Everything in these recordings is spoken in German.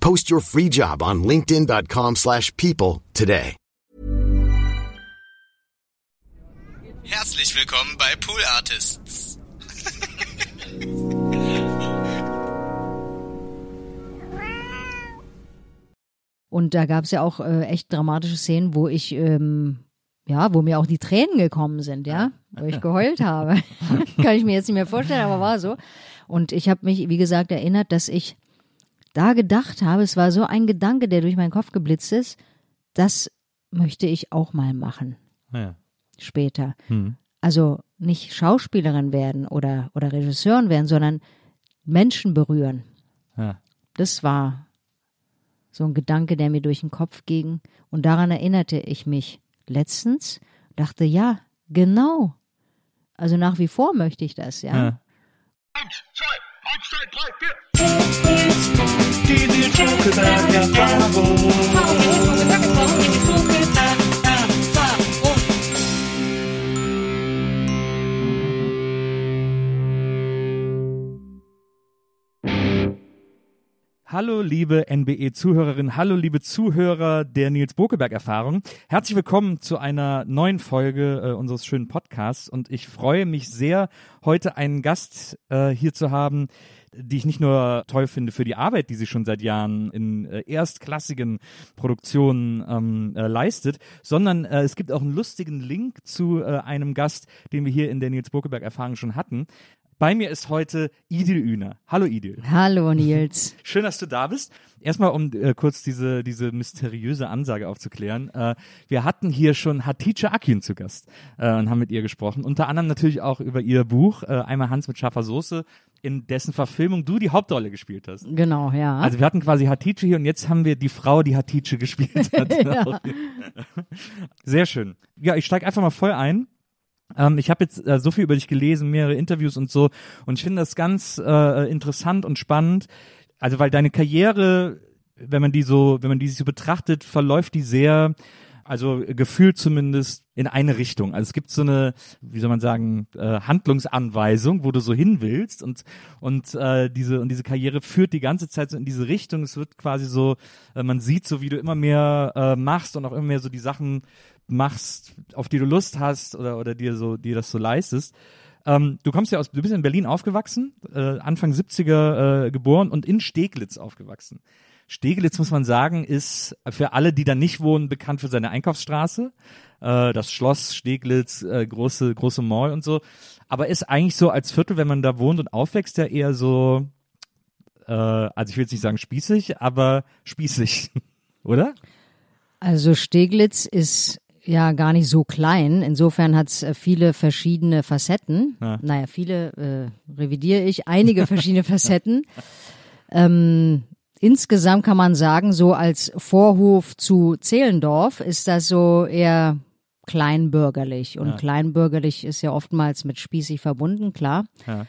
Post your free job on linkedin.com/people slash people today. Herzlich willkommen bei Pool Artists. Und da gab es ja auch äh, echt dramatische Szenen, wo ich, ähm, ja, wo mir auch die Tränen gekommen sind, ja, wo ich geheult habe. Kann ich mir jetzt nicht mehr vorstellen, aber war so. Und ich habe mich, wie gesagt, erinnert, dass ich da gedacht habe, es war so ein Gedanke, der durch meinen Kopf geblitzt ist, das möchte ich auch mal machen Ja. später. Hm. Also nicht Schauspielerin werden oder, oder Regisseurin werden, sondern Menschen berühren. Ja. Das war so ein Gedanke, der mir durch den Kopf ging. Und daran erinnerte ich mich letztens, dachte, ja, genau. Also nach wie vor möchte ich das, ja. Ja. just 'cause I got my capo Hallo liebe NBE-Zuhörerinnen, hallo liebe Zuhörer der Nils Bokeberg-Erfahrung. Herzlich willkommen zu einer neuen Folge äh, unseres schönen Podcasts und ich freue mich sehr, heute einen Gast äh, hier zu haben, die ich nicht nur toll finde für die Arbeit, die sie schon seit Jahren in äh, erstklassigen Produktionen ähm, äh, leistet, sondern äh, es gibt auch einen lustigen Link zu äh, einem Gast, den wir hier in der Nils Bokeberg-Erfahrung schon hatten. Bei mir ist heute Idil Üner. Hallo Idil. Hallo Nils. Schön, dass du da bist. Erstmal, um äh, kurz diese, diese mysteriöse Ansage aufzuklären. Äh, wir hatten hier schon Hatice Akin zu Gast äh, und haben mit ihr gesprochen. Unter anderem natürlich auch über ihr Buch, äh, einmal Hans mit scharfer Soße, in dessen Verfilmung du die Hauptrolle gespielt hast. Genau, ja. Also wir hatten quasi Hatice hier und jetzt haben wir die Frau, die Hatice gespielt hat. Ja. Sehr schön. Ja, ich steige einfach mal voll ein. Ähm, ich habe jetzt äh, so viel über dich gelesen, mehrere Interviews und so, und ich finde das ganz äh, interessant und spannend. Also weil deine Karriere, wenn man die so, wenn man die sich so betrachtet, verläuft die sehr, also gefühlt zumindest in eine Richtung. Also es gibt so eine, wie soll man sagen, äh, Handlungsanweisung, wo du so hin willst und und äh, diese und diese Karriere führt die ganze Zeit so in diese Richtung. Es wird quasi so, äh, man sieht so, wie du immer mehr äh, machst und auch immer mehr so die Sachen machst, auf die du Lust hast oder oder dir so dir das so leistest. Ähm, du kommst ja aus, du bist in Berlin aufgewachsen, äh, Anfang 70er äh, geboren und in Steglitz aufgewachsen. Steglitz, muss man sagen, ist für alle, die da nicht wohnen, bekannt für seine Einkaufsstraße. Äh, das Schloss Steglitz, äh, große, große Mall und so. Aber ist eigentlich so als Viertel, wenn man da wohnt und aufwächst, ja eher so, äh, also ich will jetzt nicht sagen spießig, aber spießig. Oder? Also Steglitz ist ja gar nicht so klein. Insofern hat es viele verschiedene Facetten. Ja. Naja, viele äh, revidiere ich, einige verschiedene Facetten. Ähm, insgesamt kann man sagen, so als Vorhof zu Zehlendorf ist das so eher kleinbürgerlich. Und Ja. kleinbürgerlich ist ja oftmals mit spießig verbunden, klar. Ja.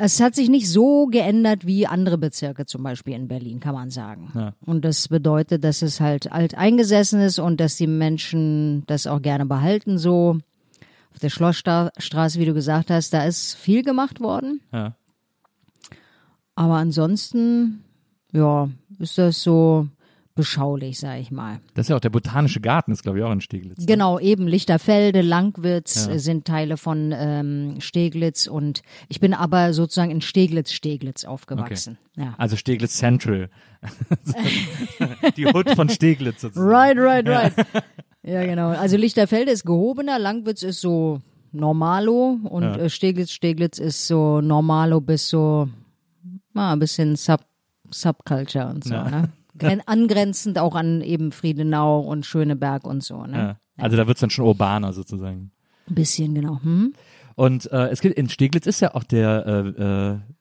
Es hat sich nicht so geändert wie andere Bezirke, zum Beispiel in Berlin, kann man sagen. Ja. Und das bedeutet, dass es halt alt eingesessen ist und dass die Menschen das auch gerne behalten so. Auf der Schlossstraße, wie du gesagt hast, da ist viel gemacht worden. Aber ansonsten, ja, ist das so beschaulich, sag ich mal. Das ist ja auch der botanische Garten, ist glaube ich auch in Steglitz. ne? Genau, eben Lichterfelde, Langwitz Ja. sind Teile von ähm, Steglitz und ich bin aber sozusagen in Steglitz, Steglitz aufgewachsen. Ja. Also Steglitz Central. Die Hut von Steglitz sozusagen. Right, right, right. Ja, genau. Also Lichterfelde ist gehobener, Langwitz ist so normalo und Ja. äh, Steglitz, Steglitz ist so normalo bis so mal ein bisschen Sub, Subculture und so, Ja. ne? Gren- Angrenzend auch an eben Friedenau und Schöneberg und so, ne? Ja. Also da wird's dann schon urbaner sozusagen. Ein bisschen, genau. Hm? Und äh, es gibt in Steglitz ist ja auch der, äh,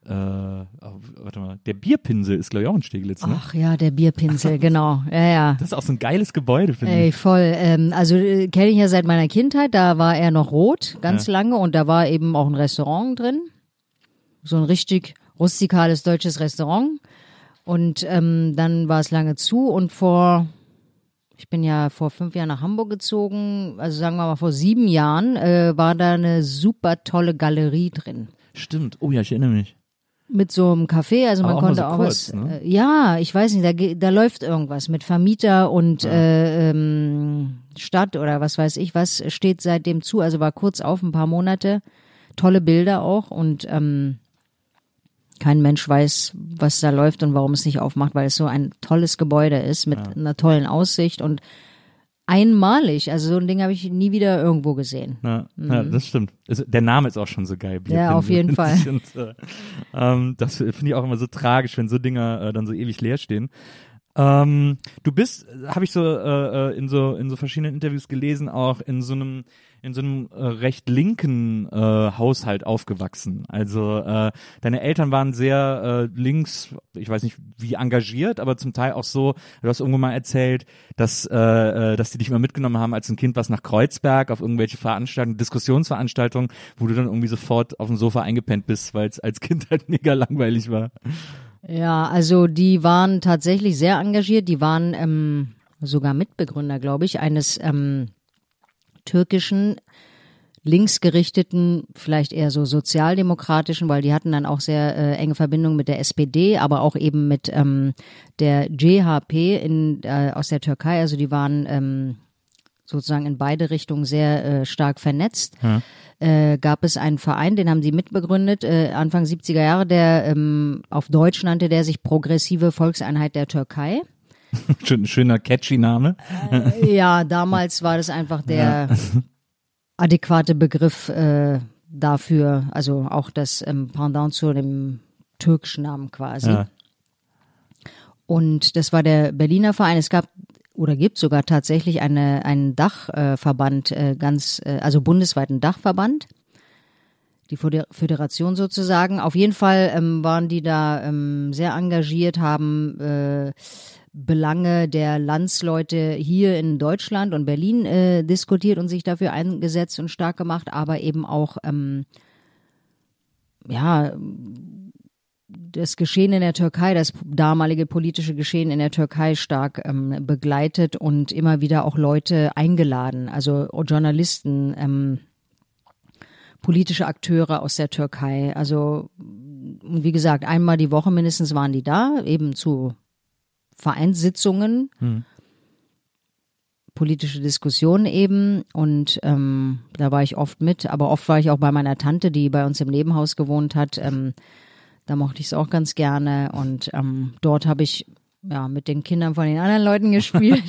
äh, äh, oh, warte mal, der Bierpinsel ist glaube ich auch in Steglitz, ne? Ach ja, der Bierpinsel, genau. Ja, ja. Das ist auch so ein geiles Gebäude, finde Ey, ich. voll. Ähm, also äh, kenne ich ja seit meiner Kindheit. Da war er noch rot, ganz lange, und da war eben auch ein Restaurant drin. So ein richtig rustikales deutsches Restaurant. Und ähm, dann war es lange zu und vor, ich bin ja vor fünf Jahren nach Hamburg gezogen, also sagen wir mal vor sieben Jahren, äh, war da eine super tolle Galerie drin. Stimmt. Oh ja, ich erinnere mich. Mit so einem Café, also Aber man auch konnte so auch kurz, was. ne? Äh, ja, ich weiß nicht, da, da läuft irgendwas mit Vermieter und äh, ähm, Stadt oder was weiß ich, was steht seitdem zu. Also war kurz auf, ein paar Monate. Tolle Bilder auch und ähm, kein Mensch weiß, was da läuft und warum es nicht aufmacht, weil es so ein tolles Gebäude ist mit einer tollen Aussicht und einmalig. Also so ein Ding habe ich nie wieder irgendwo gesehen. Ja, ja das stimmt. Also, der Name ist auch schon so geil. Mhm. Ja, auf jeden Bierpinsel. Und, äh, ähm, das finde ich auch immer so tragisch, wenn so Dinger äh, dann so ewig leer stehen. Ähm, du bist, habe ich so äh, äh, in so in so verschiedenen Interviews gelesen, auch in so einem in so einem äh, recht linken äh, Haushalt aufgewachsen. Also äh, deine Eltern waren sehr äh, links, ich weiß nicht wie engagiert, aber zum Teil auch so. Du hast irgendwo mal erzählt, dass äh, äh, dass die dich immer mitgenommen haben als ein Kind was nach Kreuzberg auf irgendwelche Veranstaltungen, Diskussionsveranstaltungen, wo du dann irgendwie sofort auf dem Sofa eingepennt bist, weil es als Kind halt mega langweilig war. Ja, also die waren tatsächlich sehr engagiert. Die waren ähm, sogar Mitbegründer, glaube ich, eines ähm, türkischen linksgerichteten, vielleicht eher so sozialdemokratischen, weil die hatten dann auch sehr äh, enge Verbindungen mit der SPD, aber auch eben mit ähm, der JHP in, äh, aus der Türkei. Also die waren ähm, sozusagen in beide Richtungen sehr äh, stark vernetzt. Äh, gab es einen Verein, den haben sie mitbegründet, äh, Anfang 70er Jahre, der ähm, auf Deutsch nannte der sich Progressive Volkseinheit der Türkei. Schön, schöner catchy Name. Ja, damals war das einfach der adäquate Begriff äh, dafür, also auch das ähm, Pendant zu dem türkischen Namen quasi. Ja. Und das war der Berliner Verein. Es gab oder gibt sogar tatsächlich eine, einen Dachverband, äh, ganz, äh, also bundesweiten Dachverband. Die Föder- Föderation sozusagen. Auf jeden Fall ähm, waren die da ähm, sehr engagiert, haben äh, Belange der Landsleute hier in Deutschland und Berlin äh, diskutiert und sich dafür eingesetzt und stark gemacht, aber eben auch ähm, ja das Geschehen in der Türkei, das damalige politische Geschehen in der Türkei stark ähm, begleitet und immer wieder auch Leute eingeladen, also Journalisten, ähm, politische Akteure aus der Türkei. Also wie gesagt, einmal die Woche mindestens waren die da, eben zu Vereinssitzungen, politische Diskussionen eben. Und ähm, da war ich oft mit, aber oft war ich auch bei meiner Tante, die bei uns im Nebenhaus gewohnt hat. Ähm, da mochte ich es auch ganz gerne. Und ähm, dort habe ich ja mit den Kindern von den anderen Leuten gespielt.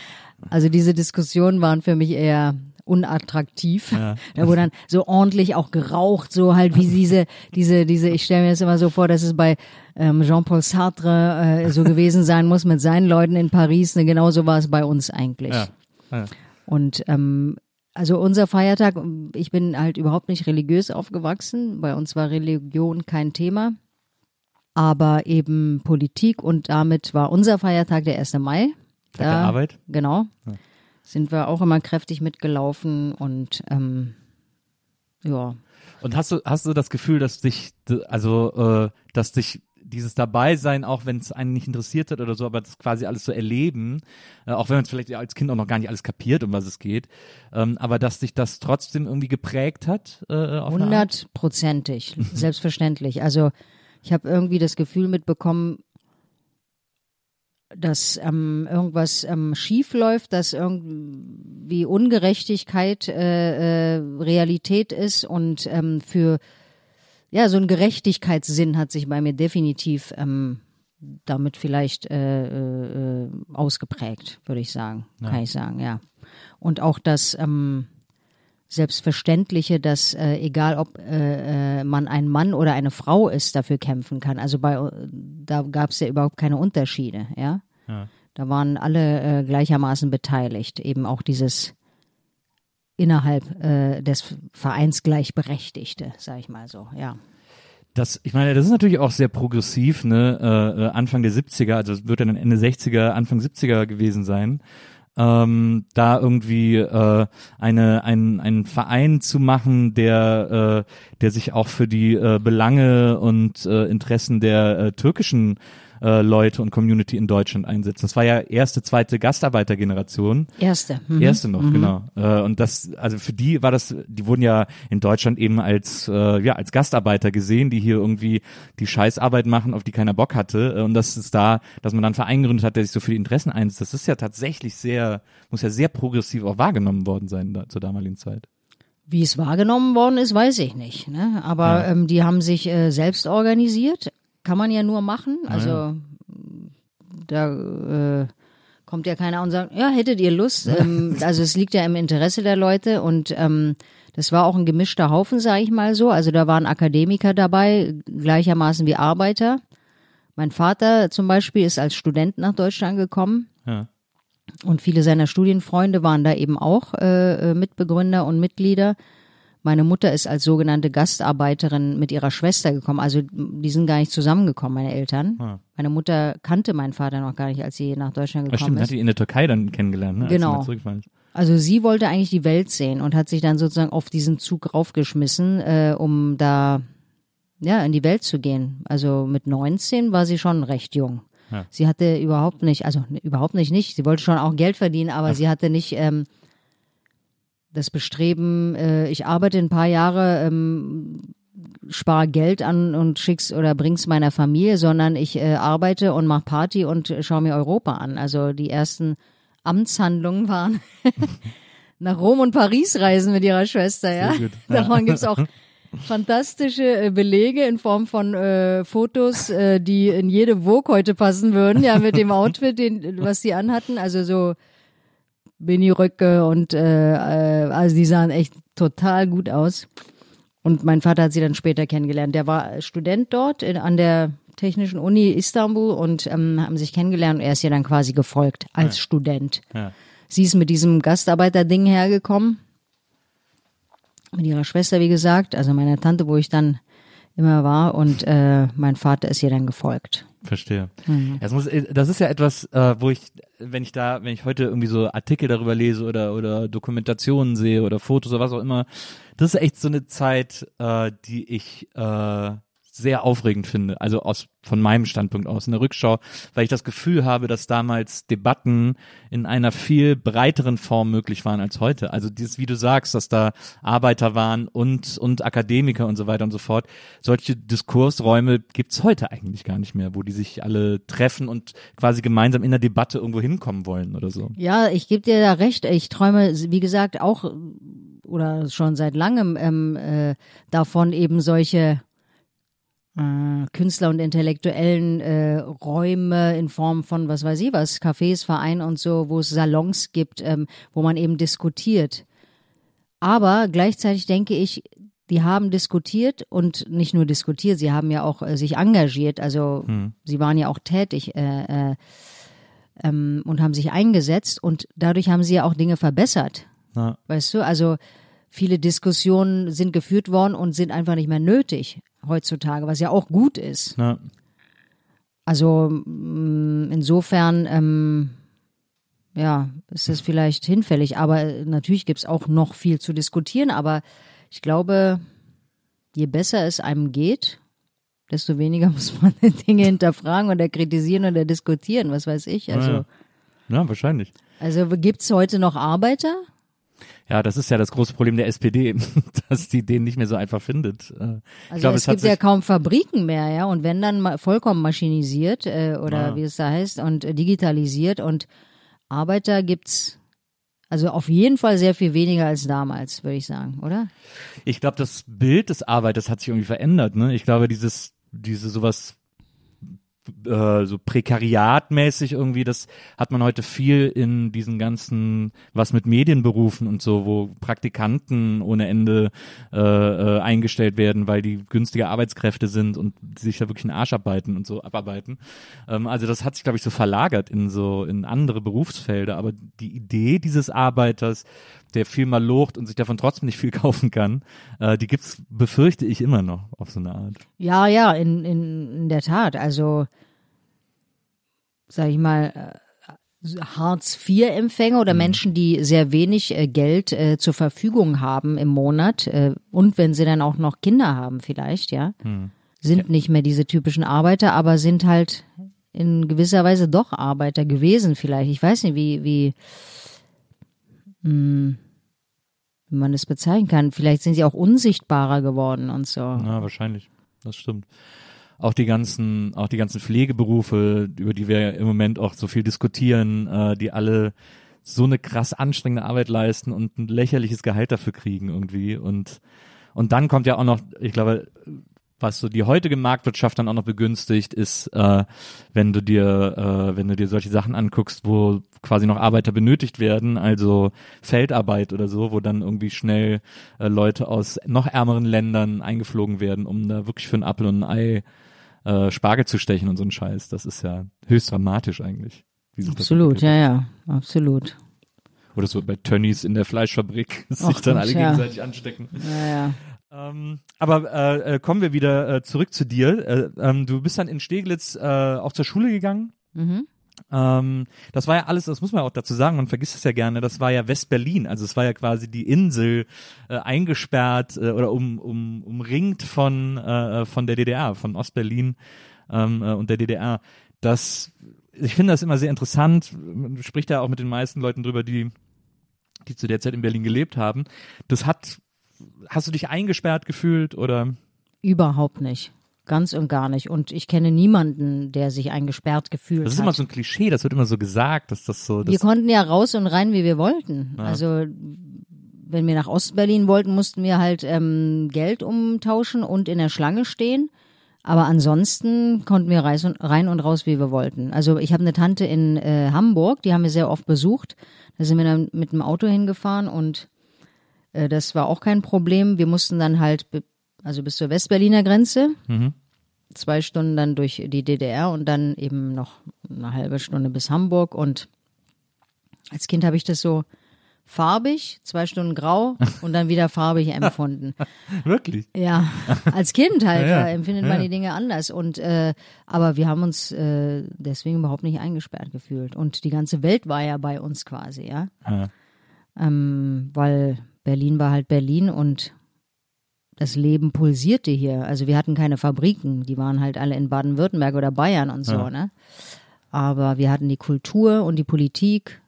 also diese Diskussionen waren für mich eher unattraktiv. Da wurde dann so ordentlich auch geraucht, so halt wie diese, diese, diese, ich stelle mir das immer so vor, dass es bei ähm, Jean-Paul Sartre äh, so gewesen sein muss mit seinen Leuten in Paris. Ne, genauso war es bei uns eigentlich. Ja. Ja. Und ähm, also unser Feiertag, ich bin halt überhaupt nicht religiös aufgewachsen. Bei uns war Religion kein Thema. Aber eben Politik und damit war unser Feiertag der 1. Mai. Tag der Arbeit? Genau. Sind wir auch immer kräftig mitgelaufen und ähm, ja. Und hast du, hast du das Gefühl, dass dich, also, äh, dass dich dieses Dabeisein, auch wenn es einen nicht interessiert hat oder so, aber das quasi alles so erleben, äh, auch wenn man es vielleicht als Kind auch noch gar nicht alles kapiert, um was es geht, ähm, aber dass dich das trotzdem irgendwie geprägt hat? Äh? Hundertprozentig, selbstverständlich. Also ich habe irgendwie das Gefühl mitbekommen, dass ähm, irgendwas ähm, schief läuft, dass irgendwie Ungerechtigkeit äh, äh, Realität ist und ähm, für ja so ein Gerechtigkeitssinn hat sich bei mir definitiv ähm, damit vielleicht äh, äh, ausgeprägt, würde ich sagen, kann ich sagen, ja. Und auch das ähm, Selbstverständliche, dass äh, egal ob äh, äh, man ein Mann oder eine Frau ist, dafür kämpfen kann. Also bei da gab es ja überhaupt keine Unterschiede, ja. Ja. Da waren alle äh, gleichermaßen beteiligt, eben auch dieses innerhalb äh, des Vereins gleichberechtigte, sag ich mal so, ja. Das, ich meine, das ist natürlich auch sehr progressiv, ne? Äh, äh, Anfang der 70er, also es wird dann Ende 60er, Anfang 70er gewesen sein. Ähm, da irgendwie äh, eine ein, einen Verein zu machen, der äh, der sich auch für die äh, Belange und äh, Interessen der äh, türkischen äh, Leute und Community in Deutschland einsetzen. Das war ja erste, zweite Gastarbeitergeneration. Erste. Mhm. Erste noch, genau. Äh, und das, also für die war das, die wurden ja in Deutschland eben als, äh, ja, als Gastarbeiter gesehen, die hier irgendwie die Scheißarbeit machen, auf die keiner Bock hatte. Äh, Und das ist da, dass man dann einen Verein gegründet hat, der sich so für die Interessen einsetzt. Das ist ja tatsächlich sehr, muss ja sehr progressiv auch wahrgenommen worden sein da, zur damaligen Zeit. Wie es wahrgenommen worden ist, weiß ich nicht. Ne? Aber Ja. ähm, die haben sich äh, selbst organisiert. Kann man ja nur machen. Also da äh, kommt ja keiner und sagt, ja, hättet ihr Lust? ähm, also es liegt ja im Interesse der Leute und ähm, das war auch ein gemischter Haufen, sage ich mal so. Also da waren Akademiker dabei, gleichermaßen wie Arbeiter. Mein Vater zum Beispiel ist als Student nach Deutschland gekommen. Ja. Und viele seiner Studienfreunde waren da eben auch äh, äh, Mitbegründer und Mitglieder. Meine Mutter ist als sogenannte Gastarbeiterin mit ihrer Schwester gekommen. Also die sind gar nicht zusammengekommen, meine Eltern. Ah. Meine Mutter kannte meinen Vater noch gar nicht, als sie nach Deutschland gekommen stimmt, hat ist. die in der Türkei dann kennengelernt, ne? als sie Genau. Also sie wollte eigentlich die Welt sehen und hat sich dann sozusagen auf diesen Zug raufgeschmissen, äh, um da ja in die Welt zu gehen. Also mit 19 war sie schon recht jung. Ja. Sie hatte überhaupt nicht, also überhaupt nicht nicht. Sie wollte schon auch Geld verdienen, aber sie hatte nicht ähm, das Bestreben. Äh, ich arbeite ein paar Jahre, ähm, spare Geld an und schick's oder bring's meiner Familie, sondern ich äh, arbeite und mache Party und äh, schaue mir Europa an. Also die ersten Amtshandlungen waren nach Rom und Paris reisen mit ihrer Schwester, ja. Davon gibt's auch fantastische äh, Belege in Form von äh, Fotos, äh, die in jede Vogue heute passen würden, ja, mit dem Outfit, den, was sie anhatten. Also so Mini-Röcke und äh, äh, also die sahen echt total gut aus. Und mein Vater hat sie dann später kennengelernt. Der war Student dort in, an der Technischen Uni Istanbul und ähm, haben sich kennengelernt und er ist ihr dann quasi gefolgt als Student. Ja. Sie ist mit diesem Gastarbeiter-Ding hergekommen. Mit ihrer Schwester, wie gesagt, also meiner Tante, wo ich dann immer war. Und äh, mein Vater ist ihr dann gefolgt. Verstehe. Mhm. Das, muss, das ist ja etwas, äh, wo ich, wenn ich da, wenn ich heute irgendwie so Artikel darüber lese oder oder Dokumentationen sehe oder Fotos oder was auch immer, das ist echt so eine Zeit, äh, die ich äh, sehr aufregend finde. Also aus von meinem Standpunkt aus in der Rückschau, weil ich das Gefühl habe, dass damals Debatten in einer viel breiteren Form möglich waren als heute. Also dieses, wie du sagst, dass da Arbeiter waren und und Akademiker und so weiter und so fort. Solche Diskursräume gibt's heute eigentlich gar nicht mehr, wo die sich alle treffen und quasi gemeinsam in der Debatte irgendwo hinkommen wollen oder so. Ja, ich gebe dir da recht. Ich träume, wie gesagt, auch oder schon seit langem ähm, äh, davon eben solche äh, Künstler und intellektuellen äh, Räume in Form von was weiß ich was, Cafés, Vereinen und so, wo es Salons gibt, ähm, wo man eben diskutiert. Aber gleichzeitig denke ich, die haben diskutiert und nicht nur diskutiert, sie haben ja auch äh, sich engagiert, also sie waren ja auch tätig äh, äh, ähm, und haben sich eingesetzt und dadurch haben sie ja auch Dinge verbessert. Ja. Weißt du, also viele Diskussionen sind geführt worden und sind einfach nicht mehr nötig heutzutage, was ja auch gut ist. Ja. Also mh, insofern, ähm, ja, ist das vielleicht hinfällig, aber natürlich gibt's auch noch viel zu diskutieren, aber ich glaube, je besser es einem geht, desto weniger muss man Dinge hinterfragen oder kritisieren oder diskutieren, was weiß ich. Also, Ja. Ja, wahrscheinlich. also gibt's heute noch Arbeiter? Ja, das ist ja das große Problem der SPD, dass die den nicht mehr so einfach findet. Äh, Also ich glaube, es, es gibt ja kaum Fabriken mehr, ja, und wenn dann vollkommen maschinisiert äh, oder Ja. wie es da heißt und äh, digitalisiert und Arbeiter gibt's also auf jeden Fall sehr viel weniger als damals, würde ich sagen, oder? ich glaube, das Bild des Arbeiters hat sich irgendwie verändert. Ne? Ich glaube, dieses, diese sowas äh, so prekariatmäßig irgendwie, das hat man heute viel in diesen ganzen, was mit Medienberufen und so, wo Praktikanten ohne Ende äh, äh, eingestellt werden, weil die günstige Arbeitskräfte sind und sich da wirklich einen Arsch arbeiten und so abarbeiten. Ähm, also das hat sich, glaube ich, so verlagert in so in andere Berufsfelder. Aber die Idee dieses Arbeiters, der viel mal locht und sich davon trotzdem nicht viel kaufen kann, äh, die gibt's, befürchte ich, immer noch auf so eine Art. Ja, ja, in, in, in der Tat. Also, sag ich mal, äh, Hartz-IV-Empfänger oder Menschen, die sehr wenig äh, Geld äh, zur Verfügung haben im Monat äh, und wenn sie dann auch noch Kinder haben vielleicht, ja, sind nicht mehr diese typischen Arbeiter, aber sind halt in gewisser Weise doch Arbeiter gewesen vielleicht. Ich weiß nicht, wie, wie, hm, wie man das bezeichnen kann. Vielleicht sind sie auch unsichtbarer geworden und so. Ja, wahrscheinlich. Das stimmt. Auch die ganzen, auch die ganzen Pflegeberufe, über die wir im Moment auch so viel diskutieren, äh, die alle so eine krass anstrengende Arbeit leisten und ein lächerliches Gehalt dafür kriegen irgendwie. Und, und dann kommt ja auch noch, ich glaube, was so die heutige Marktwirtschaft dann auch noch begünstigt, ist, äh, wenn du dir, äh, wenn du dir solche Sachen anguckst, wo quasi noch Arbeiter benötigt werden, also Feldarbeit oder so, wo dann irgendwie schnell äh, Leute aus noch ärmeren Ländern eingeflogen werden, um da wirklich für ein Apfel und ein Ei äh, Spargel zu stechen und so ein Scheiß. Das ist ja höchst dramatisch eigentlich. Absolut, ja, ja, absolut. Oder so bei Tönnies in der Fleischfabrik sich dann alle ja. gegenseitig anstecken. Ja, ja. Ähm, aber äh, äh, kommen wir wieder äh, zurück zu dir. Äh, ähm, du bist dann in Steglitz äh, auch zur Schule gegangen. Mhm. Ähm, das war ja alles, das muss man auch dazu sagen, man vergisst es ja gerne, das war ja West-Berlin, also es war ja quasi die Insel äh, eingesperrt äh, oder um, um, umringt von, äh, von der DDR, von Ostberlin ähm, äh, und der DDR. Das, ich finde das immer sehr interessant, man spricht ja auch mit den meisten Leuten drüber, die, die zu der Zeit in Berlin gelebt haben. Das hat, hast du dich eingesperrt gefühlt oder? Überhaupt nicht. Ganz und gar nicht. Und ich kenne niemanden, der sich eingesperrt gefühlt Das ist hat. immer so ein Klischee, das wird immer so gesagt, dass das so, wir das, konnten ja raus und rein, wie wir wollten. Ja. Also wenn wir nach Ostberlin wollten, mussten wir halt ähm, Geld umtauschen und in der Schlange stehen. Aber ansonsten konnten wir rein und raus, wie wir wollten. Also ich habe eine Tante in äh, Hamburg, die haben wir sehr oft besucht. Da sind wir dann mit dem Auto hingefahren und äh, das war auch kein Problem. Wir mussten dann halt, also bis zur Westberliner Grenze, Mhm. zwei Stunden dann durch die DDR und dann eben noch eine halbe Stunde bis Hamburg. Und als Kind habe ich das so farbig, zwei Stunden grau und dann wieder farbig empfunden. wirklich. Ja, als Kind halt Ja, ja. empfindet man ja. die Dinge anders. Und äh, aber wir haben uns äh, deswegen überhaupt nicht eingesperrt gefühlt. Und die ganze Welt war ja bei uns quasi, ja. Ja. Ähm, weil Berlin war halt Berlin und das Leben pulsierte hier. Also wir hatten keine Fabriken, die waren halt alle in Baden-Württemberg oder Bayern und so, Ja. ne? Aber wir hatten die Kultur und die Politik.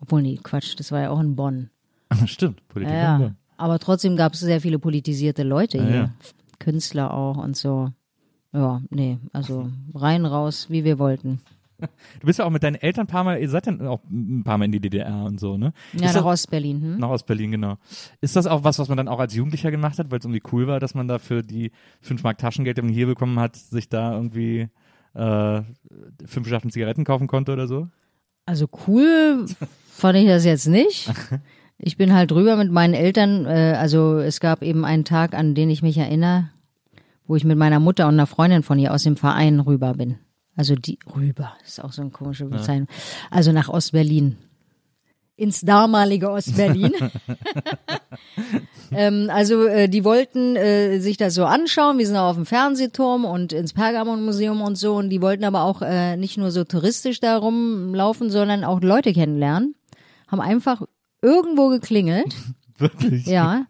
Obwohl, nee, Quatsch, das war ja auch in Bonn. Stimmt, Politik. Ja, und ja. Aber trotzdem gab es sehr viele politisierte Leute Ja, hier. ja. Künstler auch und so. Ja, nee, also rein, raus, wie wir wollten. Du bist ja auch mit deinen Eltern ein paar Mal, ihr seid dann auch ein paar Mal in die DDR und so, ne? Ja, Ist nach Ostberlin. Hm? nach Ostberlin, genau. Ist das auch was, was man dann auch als Jugendlicher gemacht hat, weil es irgendwie cool war, dass man da für die 5 Mark Taschengeld, die man hier bekommen hat, sich da irgendwie äh, fünf Schachteln Zigaretten kaufen konnte oder so? Also cool fand ich das jetzt nicht. Ich bin halt drüber mit meinen Eltern. Äh, also es gab eben einen Tag, an den ich mich erinnere, wo ich mit meiner Mutter und einer Freundin von ihr aus dem Verein rüber bin. Also die rüber, ist auch so eine komische Bezeichnung. Also nach Ostberlin. Ins damalige Ostberlin. ähm, also äh, die wollten äh, sich das so anschauen. Wir sind auch auf dem Fernsehturm und ins Pergamon-Museum und so. Und die wollten aber auch äh, nicht nur so touristisch da rumlaufen, sondern auch Leute kennenlernen. Haben einfach irgendwo geklingelt. Wirklich? Ja.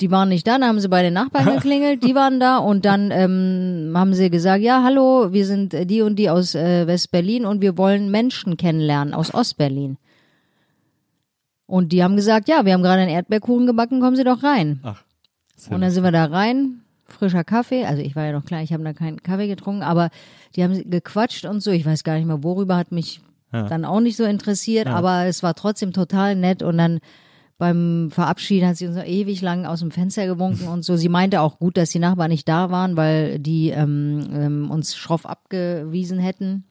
Die waren nicht da, dann haben sie bei den Nachbarn geklingelt, die waren da und dann ähm, haben sie gesagt, ja, hallo, wir sind äh, die und die aus äh, West-Berlin und wir wollen Menschen kennenlernen aus Ost-Berlin. Und die haben gesagt, ja, wir haben gerade einen Erdbeerkuchen gebacken, kommen Sie doch rein. Ach. Und dann sind wir da rein, frischer Kaffee, also ich war ja noch klar, ich habe da keinen Kaffee getrunken, aber die haben gequatscht und so, ich weiß gar nicht mehr worüber, hat mich Ja. dann auch nicht so interessiert, aber es war trotzdem total nett und dann beim Verabschieden hat sie uns noch ewig lang aus dem Fenster gewunken und so. Sie meinte auch gut, dass die Nachbarn nicht da waren, weil die ähm, ähm, uns schroff abgewiesen hätten.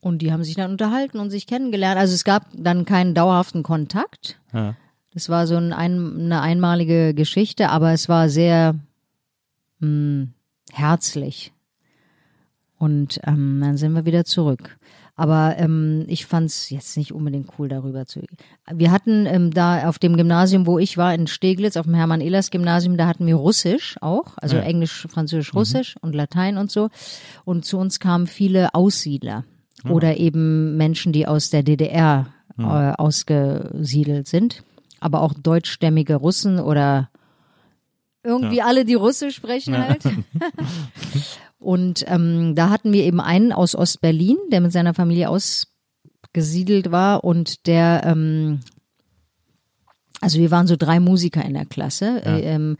Und die haben sich dann unterhalten und sich kennengelernt. Also es gab dann keinen dauerhaften Kontakt. Ja. Das war so ein, ein, eine einmalige Geschichte, aber es war sehr mh, herzlich. Und ähm, dann sind wir wieder zurück. Aber ähm, ich fand's jetzt nicht unbedingt cool, darüber zu. Wir hatten ähm, da auf dem Gymnasium, wo ich war, in Steglitz, auf dem Hermann-Ehlers-Gymnasium, da hatten wir Russisch auch, also Ja. Englisch, Französisch, Russisch und Latein und so. Und zu uns kamen viele Aussiedler oder eben Menschen, die aus der DDR äh, ausgesiedelt sind, aber auch deutschstämmige Russen oder irgendwie alle, die Russisch sprechen halt. Und ähm, da hatten wir eben einen aus Ostberlin, der mit seiner Familie ausgesiedelt war und der, ähm, also wir waren so drei Musiker in der Klasse. Äh, ähm,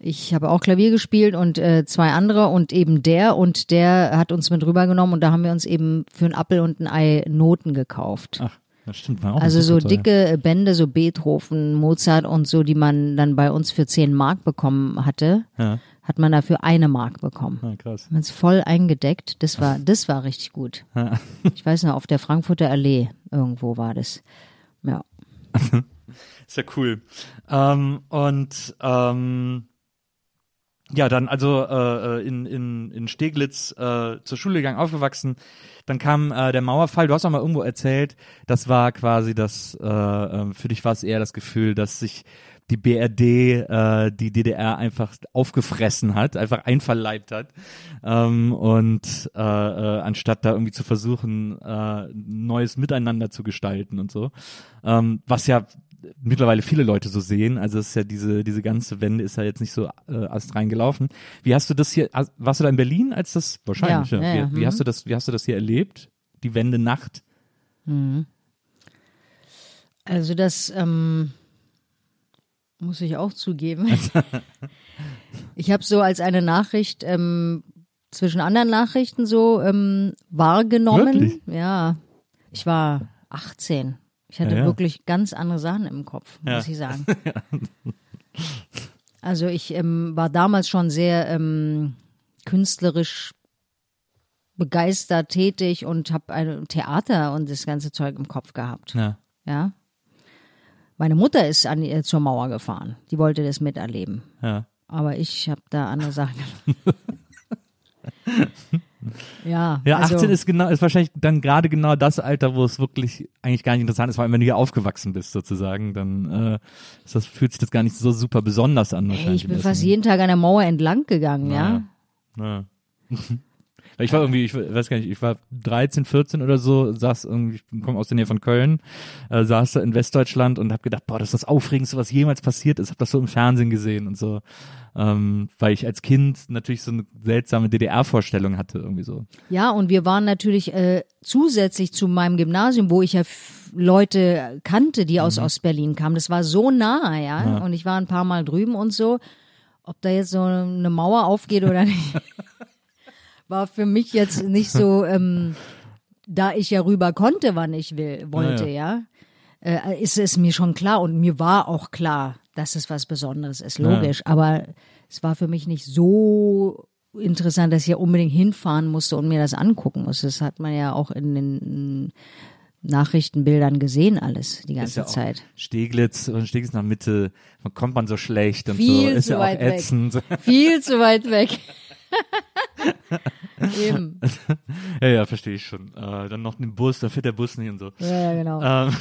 ich habe auch Klavier gespielt und äh, zwei andere und eben der und der hat uns mit rübergenommen und da haben wir uns eben für ein Appel und ein Ei Noten gekauft. Ach, das stimmt. War auch Also so teuer. dicke Bände, so Beethoven, Mozart und so, die man dann bei uns für 10 Mark bekommen hatte, Ja. Hat man dafür eine Mark bekommen. Ah, krass. Man ist voll eingedeckt. Das war, das war richtig gut. Ich weiß noch, auf der Frankfurter Allee irgendwo war das. Ja. Ist ja cool. Ähm, und ähm, ja, dann also äh, äh, in, in, in Steglitz äh, zur Schule gegangen, aufgewachsen. Dann kam äh, der Mauerfall. Du hast auch mal irgendwo erzählt, das war quasi das, äh, äh, für dich war es eher das Gefühl, dass sich die BRD äh, die DDR einfach aufgefressen hat, einfach einverleibt hat. Ähm, und äh, äh, anstatt da irgendwie zu versuchen, äh, neues Miteinander zu gestalten und so. Ähm, was ja mittlerweile viele Leute so sehen. Also es ist ja diese, diese ganze Wende ist ja jetzt nicht so äh, astrein gelaufen. Wie hast du das hier, warst du da in Berlin, als das wahrscheinlich, Ja, ja, wie, wie mhm. hast du das, wie hast du das hier erlebt? Die Wende Nacht? Also das ähm, muss ich auch zugeben. ich habe so als eine Nachricht ähm, zwischen anderen Nachrichten so ähm, wahrgenommen. Wirklich? Ja, ich war 18. Ich hatte Ja, ja. wirklich ganz andere Sachen im Kopf, muss Ja. ich sagen. Also ich ähm, war damals schon sehr ähm, künstlerisch begeistert tätig und habe ein Theater und das ganze Zeug im Kopf gehabt. Ja. Ja. Meine Mutter ist an, äh, zur Mauer gefahren. Die wollte das miterleben. Ja. Aber ich habe da andere Sachen. ja, Ja, also, 18 ist genau, ist wahrscheinlich dann gerade genau das Alter, wo es wirklich eigentlich gar nicht interessant ist, vor allem wenn du hier aufgewachsen bist sozusagen, dann äh, das, fühlt sich das gar nicht so super besonders an. ey, ich bin in fast jeden Tag an der Mauer entlang gegangen, ja. Ja. Ja. Ich war irgendwie, ich weiß gar nicht, ich war 13, 14 oder so, saß irgendwie, ich komme aus der Nähe von Köln, äh, saß da in Westdeutschland und habe gedacht, boah, das ist das Aufregendste, was jemals passiert ist. Hab das so im Fernsehen gesehen und so, ähm, weil ich als Kind natürlich so eine seltsame DDR-Vorstellung hatte irgendwie so. Ja, und wir waren natürlich äh, zusätzlich zu meinem Gymnasium, wo ich ja Leute kannte, die aus Ostberlin kamen. Das war so nah, ja? Und ich war ein paar Mal drüben und so. Ob da jetzt so eine Mauer aufgeht oder nicht, war für mich jetzt nicht so, ähm, da ich ja rüber konnte, wann ich will, wollte, ja. Äh, ist es mir schon klar und mir war auch klar, dass es was Besonderes ist, logisch. Aber es war für mich nicht so interessant, dass ich ja unbedingt hinfahren musste und mir das angucken musste. Das hat man ja auch in den Nachrichtenbildern gesehen, alles die ganze ja Zeit. Steglitz, von Steglitz nach Mitte, man kommt man so schlecht und Viel so, ist ja auch weit weg. ätzend. Viel zu weit weg. Eben. ja, ja, verstehe ich schon. Äh, dann noch den Bus, da fährt der Bus nicht und so. Ja, ja, genau. Ähm,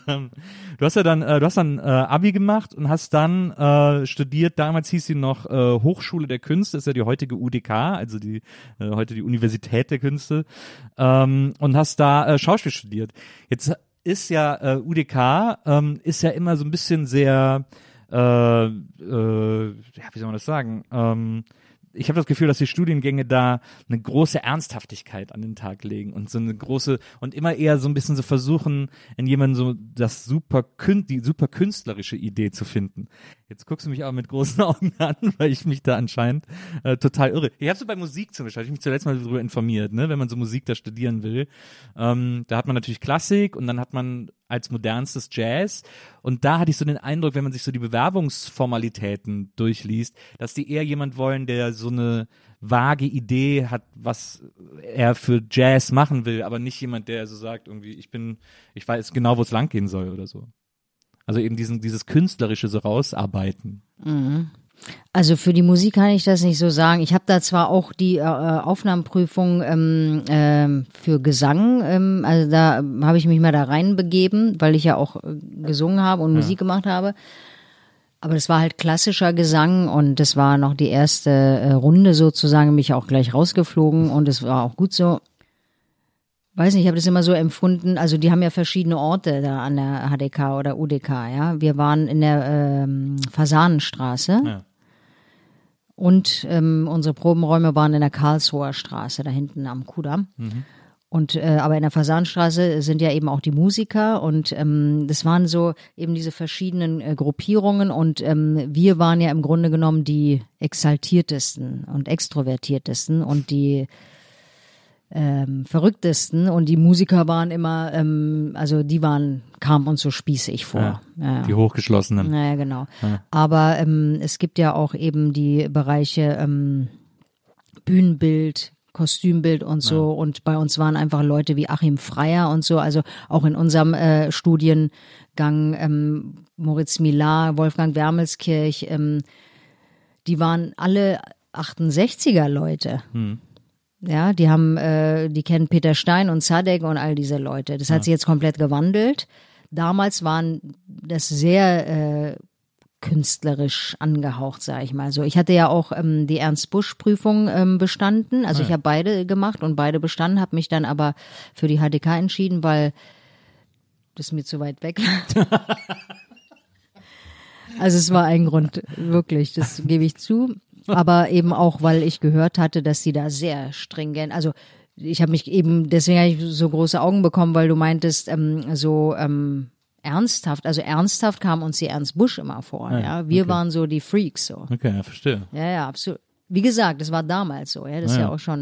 ähm, du hast ja dann, äh, du hast dann äh, Abi gemacht und hast dann äh, studiert. Damals hieß sie noch äh, Hochschule der Künste, ist ja die heutige UDK, also die äh, heute die Universität der Künste, ähm, und hast da Schauspiel studiert. Jetzt ist ja UDK ähm, ist ja immer so ein bisschen sehr, ja, wie soll man das sagen? Ich habe das Gefühl, dass die Studiengänge da eine große Ernsthaftigkeit an den Tag legen und so eine große und immer eher so ein bisschen so versuchen, in jemandem so das super die super künstlerische Idee zu finden. Jetzt guckst du mich aber mit großen Augen an, weil ich mich da anscheinend äh, total irre. Ich habe so bei Musik zum Beispiel, hab ich mich zuletzt mal darüber informiert, ne, wenn man so Musik da studieren will. Ähm, da hat man natürlich Klassik und dann hat man als modernstes Jazz. Und da hatte ich so den Eindruck, wenn man sich so die Bewerbungsformalitäten durchliest, dass die eher jemand wollen, der so eine vage Idee hat, was er für Jazz machen will, aber nicht jemand, der so sagt, irgendwie, ich bin, ich weiß genau, wo es langgehen soll oder so. Also eben diesen, dieses Künstlerische so rausarbeiten. Also für die Musik kann ich das nicht so sagen. Ich habe da zwar auch die äh, Aufnahmeprüfung ähm, ähm, für Gesang, ähm, also da habe ich mich mal da reinbegeben, weil ich ja auch äh, gesungen habe und Musik gemacht habe. Aber das war halt klassischer Gesang und das war noch die erste äh, Runde sozusagen, bin ich auch gleich rausgeflogen und es war auch gut so. Weiß nicht, ich habe das immer so empfunden, also die haben ja verschiedene Orte da an der HDK oder UDK, ja. Wir waren in der ähm, Fasanenstraße Ja. und ähm, unsere Probenräume waren in der Karlsruher Straße, da hinten am Kudamm. Und äh, aber in der Fasanstraße sind ja eben auch die Musiker und ähm, das waren so eben diese verschiedenen äh, Gruppierungen und ähm, wir waren ja im Grunde genommen die exaltiertesten und extrovertiertesten und die ähm, verrücktesten und die Musiker waren immer, ähm, also die waren, kamen uns so spießig vor. Ja. Ja. Die Hochgeschlossenen. Naja, genau. Aber ähm, es gibt ja auch eben die Bereiche ähm, Bühnenbild, Kostümbild und so. Und bei uns waren einfach Leute wie Achim Freier und so. Also auch in unserem äh, Studiengang ähm, Moritz Millar, Wolfgang Wermelskirch, ähm, die waren alle 68er Leute. Ja, die haben, äh, die kennen Peter Stein und Zadek und all diese Leute. Das hat sich jetzt komplett gewandelt. Damals waren das sehr äh, künstlerisch angehaucht, sage ich mal. So, ich hatte ja auch ähm, die Ernst Busch Prüfung ähm, bestanden. Also ich habe beide gemacht und beide bestanden, habe mich dann aber für die HDK entschieden, weil das mir zu weit weg war. also es war ein Grund, wirklich, das gebe ich zu. Aber eben auch, weil ich gehört hatte, dass sie da sehr stringent, also ich habe mich eben, deswegen habe ich so große Augen bekommen, weil du meintest, ähm, so ähm, ernsthaft, also ernsthaft kam uns die Ernst Busch immer vor. Ja, Ja, wir okay. waren so die Freaks so. Okay, ja, verstehe. Ja, ja, absolut. Wie gesagt, das war damals so, ja, das ist Ja, ja ja. auch schon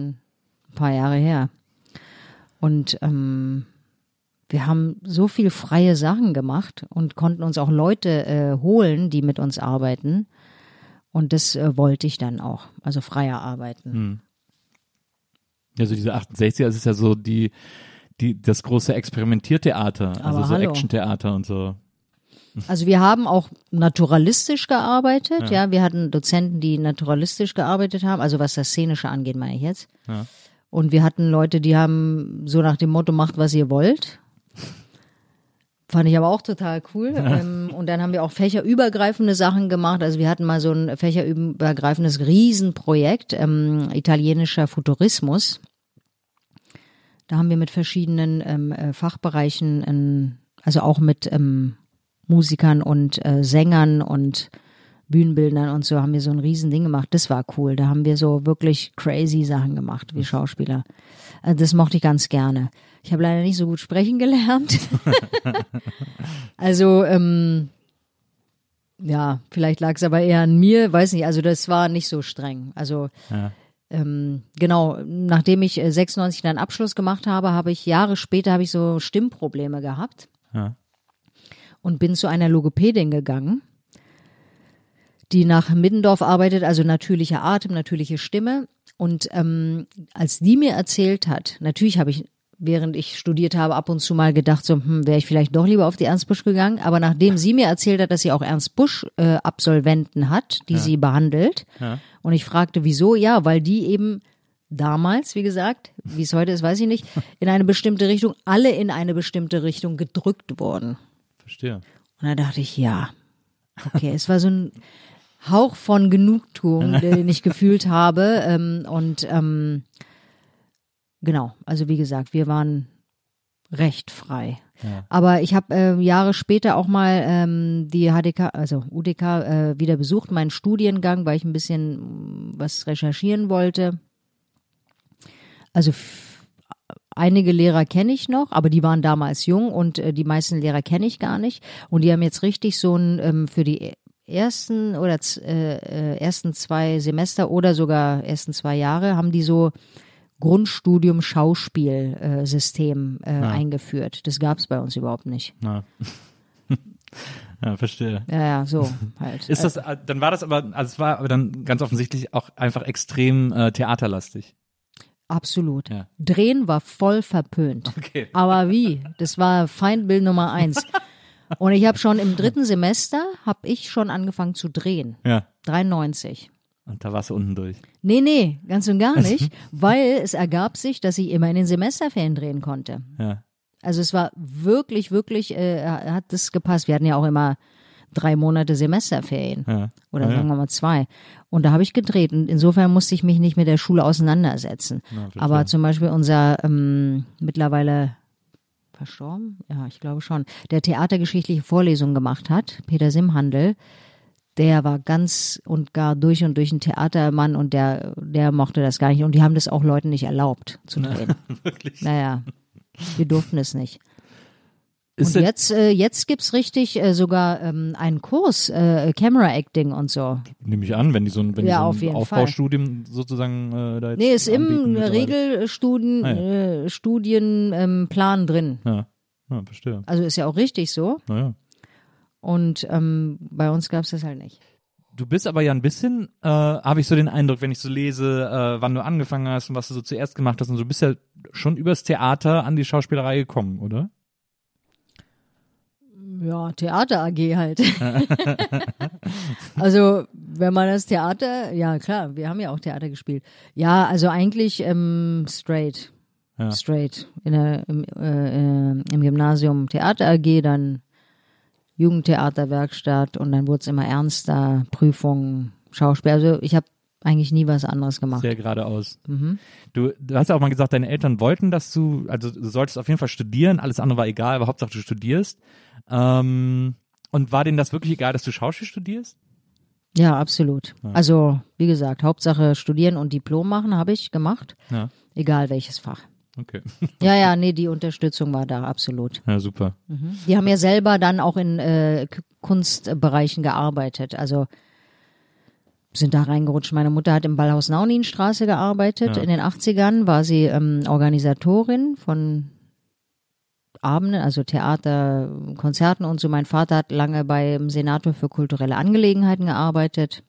ein paar Jahre her. Und ähm, wir haben so viel freie Sachen gemacht und konnten uns auch Leute äh, holen, die mit uns arbeiten. Und das äh, wollte ich dann auch, also freier arbeiten. Hm. Also diese 68er, das ist ja so die, die, das große Experimentiertheater, also Aber so. Actiontheater und so. Also wir haben auch naturalistisch gearbeitet, ja. Wir hatten Dozenten, die naturalistisch gearbeitet haben, also was das Szenische angeht, meine ich jetzt. Ja. Und wir hatten Leute, die haben so nach dem Motto, macht, was ihr wollt. Fand ich aber auch total cool. Ähm, und dann haben wir auch fächerübergreifende Sachen gemacht. Also wir hatten mal so ein fächerübergreifendes Riesenprojekt, ähm, italienischer Futurismus. Da haben wir mit verschiedenen ähm, äh, Fachbereichen, ähm, also auch mit ähm, Musikern und äh, Sängern und Bühnenbildnern und so haben wir so ein Riesending gemacht. Das war cool. Da haben wir so wirklich crazy Sachen gemacht, wie Schauspieler. Also das mochte ich ganz gerne. Ich habe leider nicht so gut sprechen gelernt. also, ähm, ja, vielleicht lag es aber eher an mir, weiß nicht. Also das war nicht so streng. Also Ja. ähm, genau, nachdem ich äh, 96 dann Abschluss gemacht habe, habe ich Jahre später habe ich so Stimmprobleme gehabt Ja. und bin zu einer Logopädin gegangen, die nach Middendorf arbeitet, also natürlicher Atem, natürliche Stimme. Und ähm, als die mir erzählt hat, natürlich habe ich, während ich studiert habe, ab und zu mal gedacht, so, hm, wäre ich vielleicht doch lieber auf die Ernst Busch gegangen. Aber nachdem sie mir erzählt hat, dass sie auch Ernst Busch äh, Absolventen hat, die sie behandelt, und ich fragte, wieso? Ja, weil die eben damals, wie gesagt, wie es heute ist, weiß ich nicht, in eine bestimmte Richtung, alle in eine bestimmte Richtung gedrückt wurden. Verstehe. Und da dachte ich, ja, okay, es war so ein Hauch von Genugtuung, den ich gefühlt habe. Ähm, und ähm, genau, also wie gesagt, wir waren recht frei. Aber ich habe äh, Jahre später auch mal ähm, die HDK, also UDK, äh, wieder besucht, meinen Studiengang, weil ich ein bisschen mm, was recherchieren wollte. Also einige Lehrer kenne ich noch, aber die waren damals jung und äh, die meisten Lehrer kenne ich gar nicht. Und die haben jetzt richtig so ein ähm, für die ersten oder äh, äh, ersten zwei Semester oder sogar ersten zwei Jahre haben die so Grundstudium Schauspielsystem äh, eingeführt. Das gab es bei uns überhaupt nicht. Ja. ja, verstehe. Ja, ja, so halt. Ist das, äh, dann war das aber, also es war aber dann ganz offensichtlich auch einfach extrem äh, theaterlastig. Absolut. Ja. Drehen war voll verpönt. Okay. Aber wie? Das war Feindbild Nummer eins. Und ich habe schon im dritten Semester, habe ich schon angefangen zu drehen. Ja. 93. Und da warst du unten durch. Nee, nee, ganz und gar nicht, weil es ergab sich, dass ich immer in den Semesterferien drehen konnte. Ja. Also es war wirklich, wirklich, äh, hat das gepasst. Wir hatten ja auch immer drei Monate Semesterferien. Ja. Oder Ja, ja. sagen wir mal zwei. Und da habe ich gedreht. Und insofern musste ich mich nicht mit der Schule auseinandersetzen. verstehe. Aber zum Beispiel unser ähm, mittlerweile verstorben, ja, ich glaube schon, der theatergeschichtliche Vorlesungen gemacht hat, Peter Simhandel, der war ganz und gar durch und durch ein Theatermann und der, der mochte das gar nicht. Und die haben das auch Leuten nicht erlaubt zu drehen. Wirklich. Naja, wir durften es nicht. Ist und jetzt, äh, jetzt gibt's richtig äh, sogar ähm, einen Kurs, äh, Camera Acting und so. Nehme ich an, wenn die so ein, wenn Ja, die auf so ein Aufbaustudium sozusagen äh, da jetzt Nee, ist im anbieten mittlerweile. Regelstudien Ah, ja. äh, Studienplan ähm, drin. Ja, ja verstehe. Also ist ja auch richtig so. Naja. Und ähm, bei uns gab's das halt nicht. Du bist aber ja ein bisschen, äh, habe ich so den Eindruck, wenn ich so lese, äh, wann du angefangen hast und was du so zuerst gemacht hast und so, du bist ja schon übers Theater an die Schauspielerei gekommen, oder? Ja, Theater AG halt. also, wenn man das Theater, ja klar, wir haben ja auch Theater gespielt. Ja, also eigentlich ähm, straight. Ja. Straight. In der, im, äh, äh, Im Gymnasium Theater AG, dann Jugendtheaterwerkstatt und dann wurde es immer ernster, Prüfungen, Schauspiel. Also ich habe eigentlich nie was anderes gemacht. Sehr geradeaus. Mhm. Du, du hast ja auch mal gesagt, deine Eltern wollten, dass du, also du solltest auf jeden Fall studieren, alles andere war egal, aber Hauptsache du studierst. Ähm, und war denen das wirklich egal, dass du Schauspiel studierst? Ja, absolut. Also, wie gesagt, Hauptsache studieren und Diplom machen habe ich gemacht. Ja. Egal welches Fach. Okay. Ja, ja, nee, die Unterstützung war da, absolut. Ja, super. Die haben ja selber dann auch in äh, Kunstbereichen gearbeitet. Also sind da reingerutscht. Meine Mutter hat im Ballhaus Nauninstraße gearbeitet. Ja. In den 80ern war sie ähm, Organisatorin von Abenden, also Theater, Konzerten und so. Mein Vater hat lange beim Senator für kulturelle Angelegenheiten gearbeitet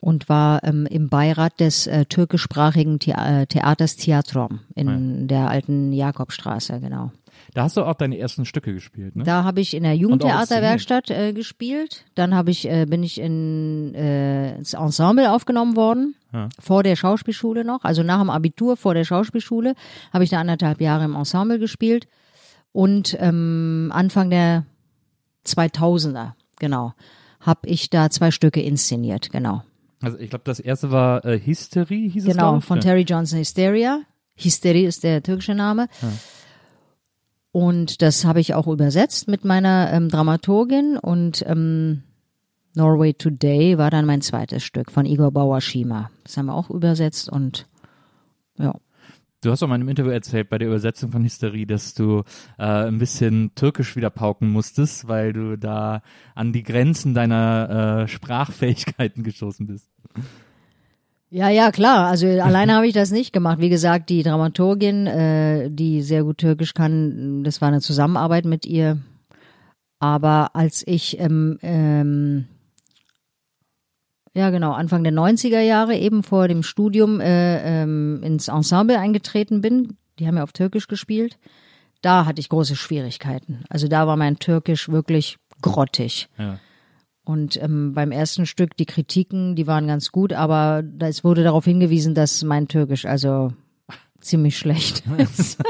und war ähm, im Beirat des äh, türkischsprachigen The äh, Theaters Theatrom in der alten Jakobstraße, genau. Da hast du auch deine ersten Stücke gespielt, ne? Da habe ich in der Jugendtheaterwerkstatt äh, gespielt. Dann habe ich äh, bin ich in äh, ins Ensemble aufgenommen worden Ja. vor der Schauspielschule noch, also nach dem Abitur vor der Schauspielschule habe ich da anderthalb Jahre im Ensemble gespielt und ähm, Anfang der 2000er genau habe ich da zwei Stücke inszeniert, genau. Also ich glaube, das erste war äh, Hysterie, hieß es Genau, glaub ich? von Ja. Terry Johnson Hysteria. Hysterie ist der türkische Name. Und das habe ich auch übersetzt mit meiner ähm, Dramaturgin und ähm, Norway Today war dann mein zweites Stück von Igor Bauer-Schima. Das haben wir auch übersetzt und ja. Du hast auch mal in einem Interview erzählt bei der Übersetzung von Hysterie, dass du äh, ein bisschen Türkisch wieder pauken musstest, weil du da an die Grenzen deiner äh, Sprachfähigkeiten gestoßen bist. Ja, ja, klar. Also alleine habe ich das nicht gemacht. Wie gesagt, die Dramaturgin, äh, die sehr gut Türkisch kann, das war eine Zusammenarbeit mit ihr. Aber als ich ähm, ähm, ja genau Anfang der 90er Jahre eben vor dem Studium äh, ähm, ins Ensemble eingetreten bin, die haben ja auf Türkisch gespielt, da hatte ich große Schwierigkeiten. Also da war mein Türkisch wirklich grottig. Ja. Und ähm, beim ersten Stück, die Kritiken, die waren ganz gut, aber es wurde darauf hingewiesen, dass mein Türkisch also ziemlich schlecht ist.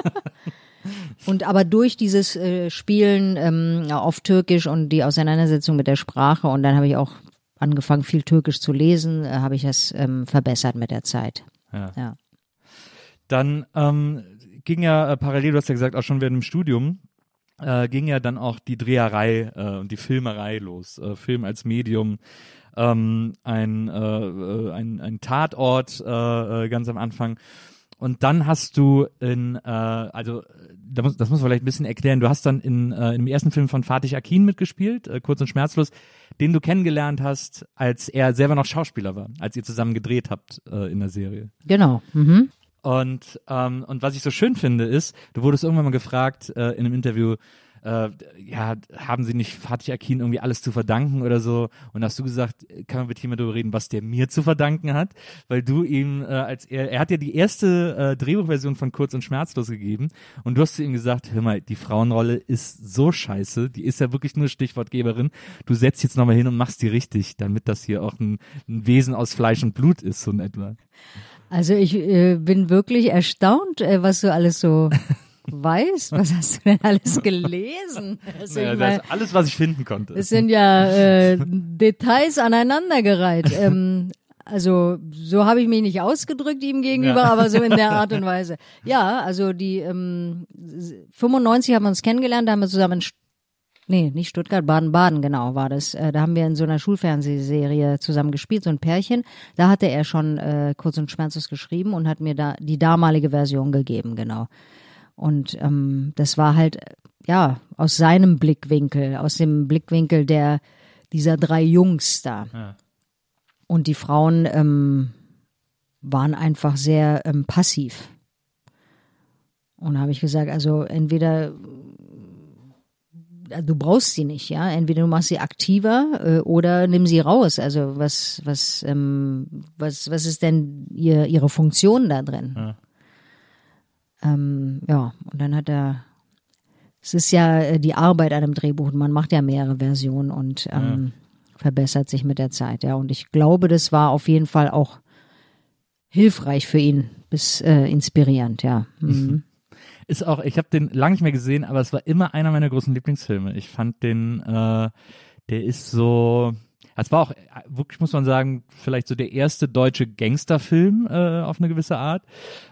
und aber durch dieses äh, Spielen ähm, auf Türkisch und die Auseinandersetzung mit der Sprache und dann habe ich auch angefangen, viel Türkisch zu lesen, äh, habe ich das ähm, verbessert mit der Zeit. Ja. Ja. Dann ähm, ging ja äh, parallel, du hast ja gesagt, auch schon während dem Studium, äh, ging ja dann auch die Dreherei äh, und die Filmerei los. Äh, Film als Medium, ähm, ein, äh, äh, ein, ein Tatort äh, ganz am Anfang. Und dann hast du in, äh, also da muss, das muss man vielleicht ein bisschen erklären, du hast dann in, äh, im ersten Film von Fatih Akin mitgespielt, äh, kurz und schmerzlos, den du kennengelernt hast, als er selber noch Schauspieler war, als ihr zusammen gedreht habt äh, in der Serie. Genau. Mhm. Und, ähm, und was ich so schön finde, ist, du wurdest irgendwann mal gefragt äh, in einem Interview, äh, ja, haben sie nicht Fatih Akin irgendwie alles zu verdanken oder so? Und hast du gesagt, kann man mit jemand darüber reden, was der mir zu verdanken hat? Weil du ihm, äh, als er, er hat ja die erste äh, Drehbuchversion von Kurz und Schmerzlos gegeben und du hast zu ihm gesagt, hör mal, die Frauenrolle ist so scheiße, die ist ja wirklich nur Stichwortgeberin. Du setzt jetzt nochmal hin und machst die richtig, damit das hier auch ein, ein Wesen aus Fleisch und Blut ist, so in etwa. Also ich äh, bin wirklich erstaunt, äh, was du alles so weißt. Was hast du denn alles gelesen? Also Naja, ich das alles, was ich finden konnte. es sind ja äh, Details aneinandergereiht. Ähm, also so habe ich mich nicht ausgedrückt ihm gegenüber, Ja. aber so in der Art und Weise. Ja, also die ähm, 95 haben wir uns kennengelernt, da haben wir zusammen in St- Nee, nicht Stuttgart, Baden-Baden, genau, war das. Äh, da haben wir in so einer Schulfernsehserie zusammen gespielt, so ein Pärchen. Da hatte er schon äh, kurz und schmerzlos geschrieben und hat mir da die damalige Version gegeben, genau. Und ähm, das war halt, ja, aus seinem Blickwinkel, aus dem Blickwinkel der dieser drei Jungs da. Ja. Und die Frauen ähm, waren einfach sehr ähm, passiv. Und da habe ich gesagt, also entweder äh, du brauchst sie nicht, ja. Entweder du machst sie aktiver äh, oder nimm sie raus. Also was, was, ähm, was, was ist denn ihr, ihre Funktion da drin? Ja. Ähm, ja, und dann hat er. Es ist ja äh, die Arbeit an einem Drehbuch. Man macht ja mehrere Versionen und ähm, verbessert sich mit der Zeit, ja. Und ich glaube, das war auf jeden Fall auch hilfreich für ihn, bis äh, inspirierend, ja. Mhm. Ist auch, ich habe den lange nicht mehr gesehen, aber es war immer einer meiner großen Lieblingsfilme. Ich fand den, äh, der ist so, es war auch, wirklich muss man sagen, vielleicht so der erste deutsche Gangsterfilm äh, auf eine gewisse Art.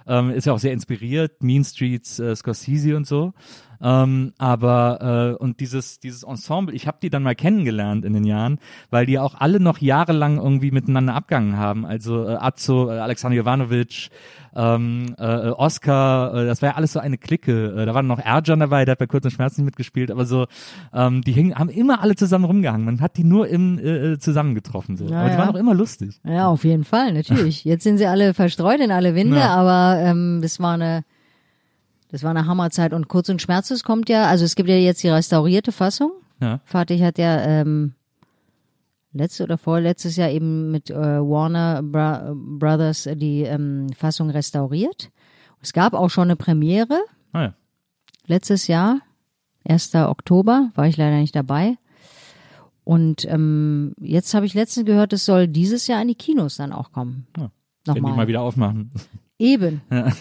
Ähm, ist ja auch sehr inspiriert, Mean Streets, äh, Scorsese und so. Ähm, aber äh, und dieses dieses Ensemble, ich habe die dann mal kennengelernt in den Jahren, weil die auch alle noch jahrelang irgendwie miteinander abgegangen haben. Also äh, Azzo, äh, Alexander Jovanovic, ähm, äh, Oscar, äh, das war ja alles so eine Clique. Äh, da war noch Erjan dabei, der hat bei Kurz und Schmerz nicht mitgespielt, aber so, ähm, die hingen, haben immer alle zusammen rumgehangen. Man hat die nur im äh, zusammengetroffen. So. Ja, aber die ja. waren auch immer lustig. Ja, auf jeden Fall, natürlich. Jetzt sind sie alle verstreut in alle Winde, Ja. aber ähm, das war eine das war eine Hammerzeit und kurz und schmerzlos kommt ja, also es gibt ja jetzt die restaurierte Fassung. Ja. Fatih hat ja ähm, letztes oder vorletztes Jahr eben mit äh, Warner Bra Brothers die ähm, Fassung restauriert. Es gab auch schon eine Premiere Ah, ja. letztes Jahr, 1. Oktober, war ich leider nicht dabei. Und ähm, jetzt habe ich letztens gehört, es soll dieses Jahr in die Kinos dann auch kommen. Ja. Wenn die mal Nochmal. wieder aufmachen. Eben. Ja.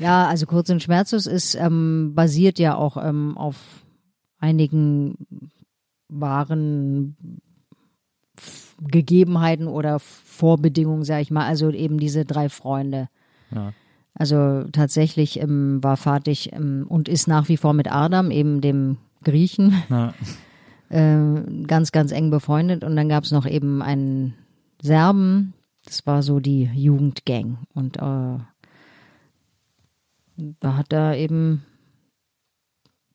Ja, also kurz und schmerzlos ist ähm, basiert ja auch ähm, auf einigen wahren Gegebenheiten oder Vorbedingungen, sag ich mal. Also eben diese drei Freunde. Ja. Also tatsächlich ähm, war Fatih ähm, und ist nach wie vor mit Adam, eben dem Griechen, Ja. äh, ganz, ganz eng befreundet. Und dann gab es noch eben einen Serben, das war so die Jugendgang. Und äh, da hat er eben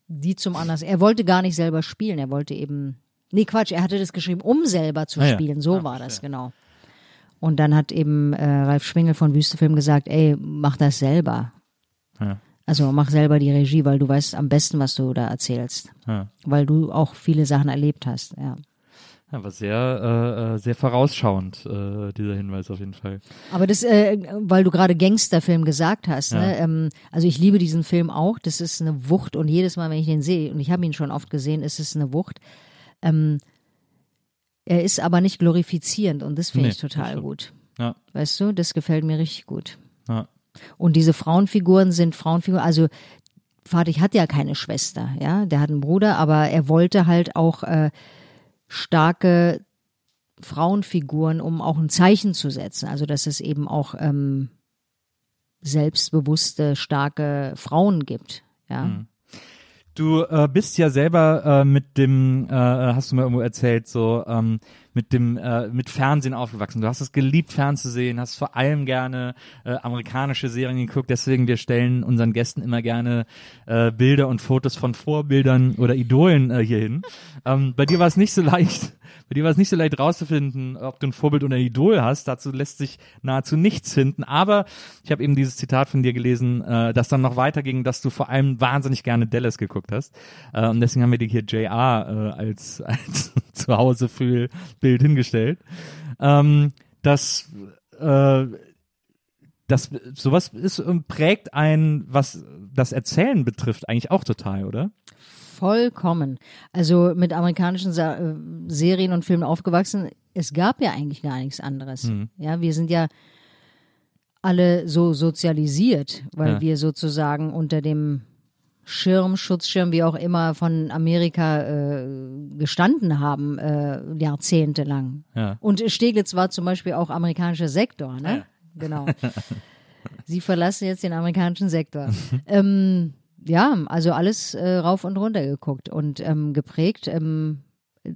die zum Anlass. Er wollte gar nicht selber spielen, er wollte eben. Nee, Quatsch, er hatte das geschrieben, um selber zu Ah ja. spielen. So Ah, war das, verstehe. genau. Und dann hat eben äh, Ralf Schwingel von Wüstefilm gesagt, ey, mach das selber. Ja. Also mach selber die Regie, weil du weißt am besten, was du da erzählst. Ja. Weil du auch viele Sachen erlebt hast, ja. War sehr, äh, äh, sehr vorausschauend, äh, dieser Hinweis auf jeden Fall. Aber das, äh, weil du gerade Gangsterfilm gesagt hast, Ja. ne? ähm, also ich liebe diesen Film auch. Das ist eine Wucht und jedes Mal, wenn ich den sehe, und ich habe ihn schon oft gesehen, ist es eine Wucht. Ähm, er ist aber nicht glorifizierend und das finde Nee, ich total gut. Ja, Weißt du, das gefällt mir richtig gut. ja, Und diese Frauenfiguren sind Frauenfiguren, also Fatih hat ja keine Schwester, ja, der hat einen Bruder, aber er wollte halt auch äh, starke Frauenfiguren, um auch ein Zeichen zu setzen. Also dass es eben auch ähm, selbstbewusste, starke Frauen gibt. Ja. Du äh, bist ja selber äh, mit dem, äh, hast du mir irgendwo erzählt, so ähm, mit dem äh, mit Fernsehen aufgewachsen. Du hast es geliebt, fernzusehen, hast vor allem gerne äh, amerikanische Serien geguckt. Deswegen wir stellen unseren Gästen immer gerne äh, Bilder und Fotos von Vorbildern oder Idolen äh, hier hin. Ähm, bei dir war es nicht so leicht. Bei dir war es nicht so leicht rauszufinden, ob du ein Vorbild oder ein Idol hast. Dazu lässt sich nahezu nichts finden. Aber ich habe eben dieses Zitat von dir gelesen, äh, das dann noch weiterging, dass du vor allem wahnsinnig gerne Dallas geguckt hast. Äh, und deswegen haben wir dir hier JR äh, als, als Zuhause-Fühl-Bild hingestellt. Ähm, das äh, das sowas ist und prägt ein, was das Erzählen betrifft, eigentlich auch total, oder? Vollkommen. Also mit amerikanischen Sa äh, Serien und Filmen aufgewachsen. Es gab ja eigentlich gar nichts anderes. Mhm. Ja, wir sind ja alle so sozialisiert, weil Ja. wir sozusagen unter dem Schirm, Schutzschirm, wie auch immer, von Amerika äh, gestanden haben, äh, jahrzehntelang. Ja. Und Steglitz war zum Beispiel auch amerikanischer Sektor, ne? Ja. Genau. Sie verlassen jetzt den amerikanischen Sektor. ähm, ja, also alles äh, rauf und runter geguckt und ähm, geprägt. Ähm,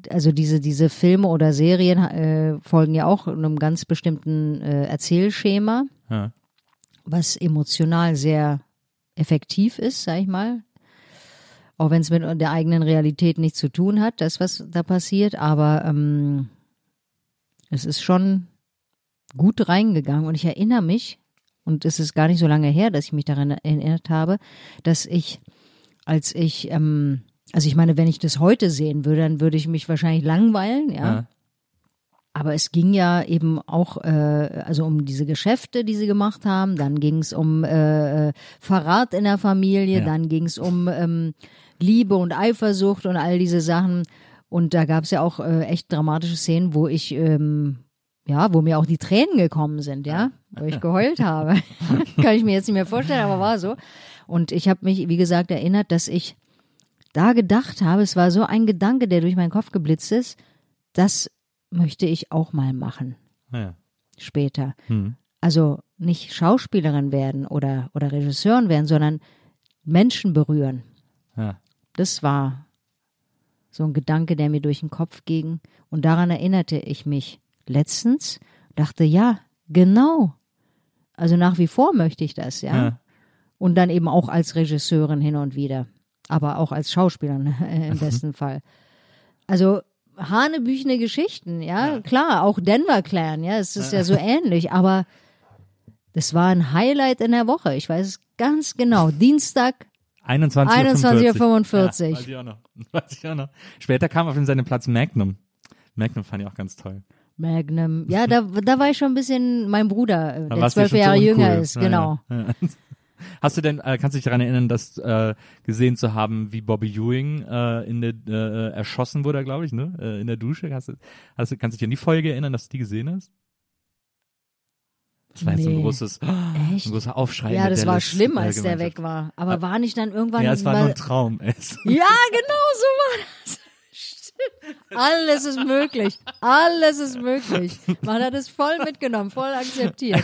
also diese, diese Filme oder Serien äh, folgen ja auch einem ganz bestimmten äh, Erzählschema, Ja. was emotional sehr effektiv ist, sag ich mal. Auch wenn es mit der eigenen Realität nichts zu tun hat, das, was da passiert, aber ähm, es ist schon gut reingegangen und ich erinnere mich, und es ist gar nicht so lange her, dass ich mich daran erinnert habe, dass ich, als ich, ähm, also ich meine, wenn ich das heute sehen würde, dann würde ich mich wahrscheinlich langweilen, ja. Ja. Aber es ging ja eben auch äh, also um diese Geschäfte, die sie gemacht haben. Dann ging es um äh, äh, Verrat in der Familie. Ja. Dann ging es um ähm, Liebe und Eifersucht und all diese Sachen. Und da gab es ja auch äh, echt dramatische Szenen, wo ich ähm, ja, wo mir auch die Tränen gekommen sind, ja, wo ich geheult habe. Kann ich mir jetzt nicht mehr vorstellen, aber war so. Und ich habe mich, wie gesagt, erinnert, dass ich da gedacht habe, es war so ein Gedanke, der durch meinen Kopf geblitzt ist, das möchte ich auch mal machen Ja. später. Hm. Also nicht Schauspielerin werden oder, oder Regisseurin werden, sondern Menschen berühren. Ja. Das war so ein Gedanke, der mir durch den Kopf ging. Und daran erinnerte ich mich letztens, dachte, ja, genau. Also nach wie vor möchte ich das, ja. Ja. Und dann eben auch als Regisseurin hin und wieder. Aber auch als Schauspielerin im besten Fall. Also hanebüchene Geschichten, ja, klar, auch Denver Clan, ja, es ist ja so ähnlich, aber das war ein Highlight in der Woche. Ich weiß es ganz genau. Dienstag 21.45 21.45 Uhr. Ja, weiß ich auch noch. Weiß ich auch noch. Später kam auf seinen Platz Magnum. Magnum fand ich auch ganz toll. Magnum. Ja, da, da war ich schon ein bisschen mein Bruder, der zwölf Jahre jünger ist, Ja, genau. Ja, ja. Hast du denn, äh, kannst du dich daran erinnern, dass äh, gesehen zu haben, wie Bobby Ewing äh, in der äh, erschossen wurde, glaube ich, ne? Äh, in der Dusche. Hast du, hast du, kannst du dich an die Folge erinnern, dass du die gesehen hast? Das war jetzt ein großes, ein großer Aufschrei. Ja, das war Dallas, schlimm, als der weg war. Aber war nicht dann irgendwann Ja, es war nur ein Traum. Es- Ja, genau so war das. Alles ist möglich. Alles ist möglich. Man hat es voll mitgenommen, voll akzeptiert.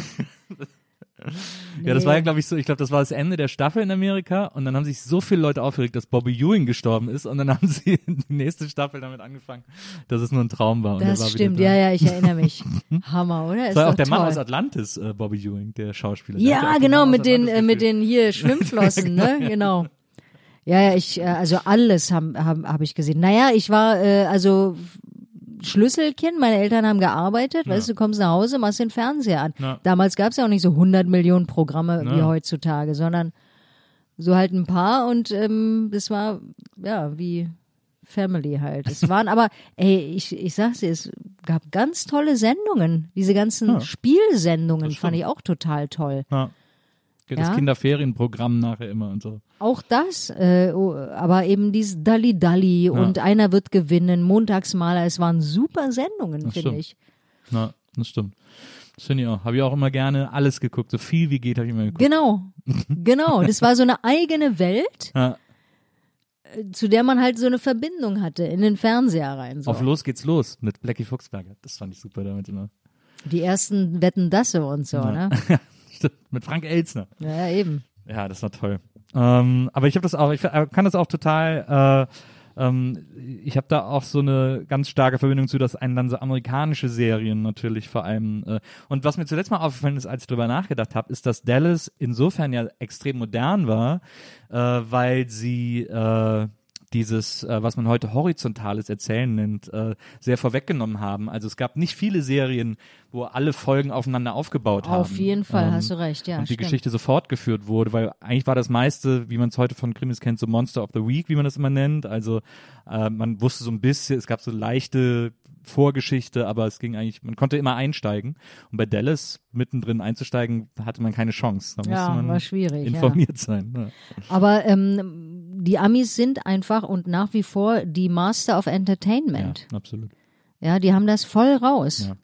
Ja, das war ja, Nee. glaube ich, so, ich glaube, das war das Ende der Staffel in Amerika und dann haben sich so viele Leute aufgeregt, dass Bobby Ewing gestorben ist und dann haben sie die nächste Staffel damit angefangen, dass es nur ein Traum war. Und Das war stimmt, ja, ja, ich erinnere mich. Hammer, oder? Das war auch der toll. Mann aus Atlantis, äh, Bobby Ewing, der Schauspieler. Der Ja, den genau, mit den, äh, mit den hier Schwimmflossen, ne? Genau. Ja, ja, ich, äh, also alles habe hab, hab ich gesehen. Naja, ich war, äh, also Schlüsselkind, meine Eltern haben gearbeitet, weißt du, kommst nach Hause, machst den Fernseher an. Ja. Damals gab es ja auch nicht so 100 Millionen Programme wie Ja. heutzutage, sondern so halt ein paar und ähm, das war, ja, wie Family halt. Es waren aber, ey, ich, ich sag's dir, es gab ganz tolle Sendungen. Diese ganzen Ja. Spielsendungen fand ich auch total toll. Ja. Das Ja. Kinderferienprogramm nachher immer und so. Auch das, äh, oh, aber eben dieses Dalli Dalli und einer wird gewinnen, Montagsmaler, es waren super Sendungen, finde ich. Ja, das stimmt. Das finde ich auch. Habe ich auch immer gerne alles geguckt. So viel wie geht habe ich immer geguckt. Genau, genau. Das war so eine eigene Welt, Ja, zu der man halt so eine Verbindung hatte in den Fernseher rein. So. Auf Los geht's los mit Blackie Fuchsberger. Das fand ich super damit immer. Die ersten Wetten Dasse und so, ne? Mit Frank Elzner. Ja, eben. Ja, das war toll. Ähm, aber ich habe das auch, ich kann das auch total äh, ähm, ich habe da auch so eine ganz starke Verbindung zu, dass einen dann so amerikanische Serien natürlich vor allem. Äh, und was mir zuletzt mal aufgefallen ist, als ich drüber nachgedacht habe, ist, dass Dallas insofern ja extrem modern war, äh, weil sie äh, dieses, äh, was man heute horizontales Erzählen nennt, äh, sehr vorweggenommen haben. Also es gab nicht viele Serien, wo alle Folgen aufeinander aufgebaut haben. Auf jeden Fall, hast du recht, ja. Und die stimmt. Geschichte so fortgeführt wurde, weil eigentlich war das meiste, wie man es heute von Krimis kennt, so Monster of the Week, wie man das immer nennt. Also äh, man wusste so ein bisschen, es gab so leichte Vorgeschichte, aber es ging eigentlich, man konnte immer einsteigen. Und bei Dallas mittendrin einzusteigen, hatte man keine Chance. Da musste Ja, man war schwierig, ja. informiert sein. Ja. Aber ähm, die Amis sind einfach und nach wie vor die Master of Entertainment. ja, absolut. Ja, die haben das voll raus. Ja.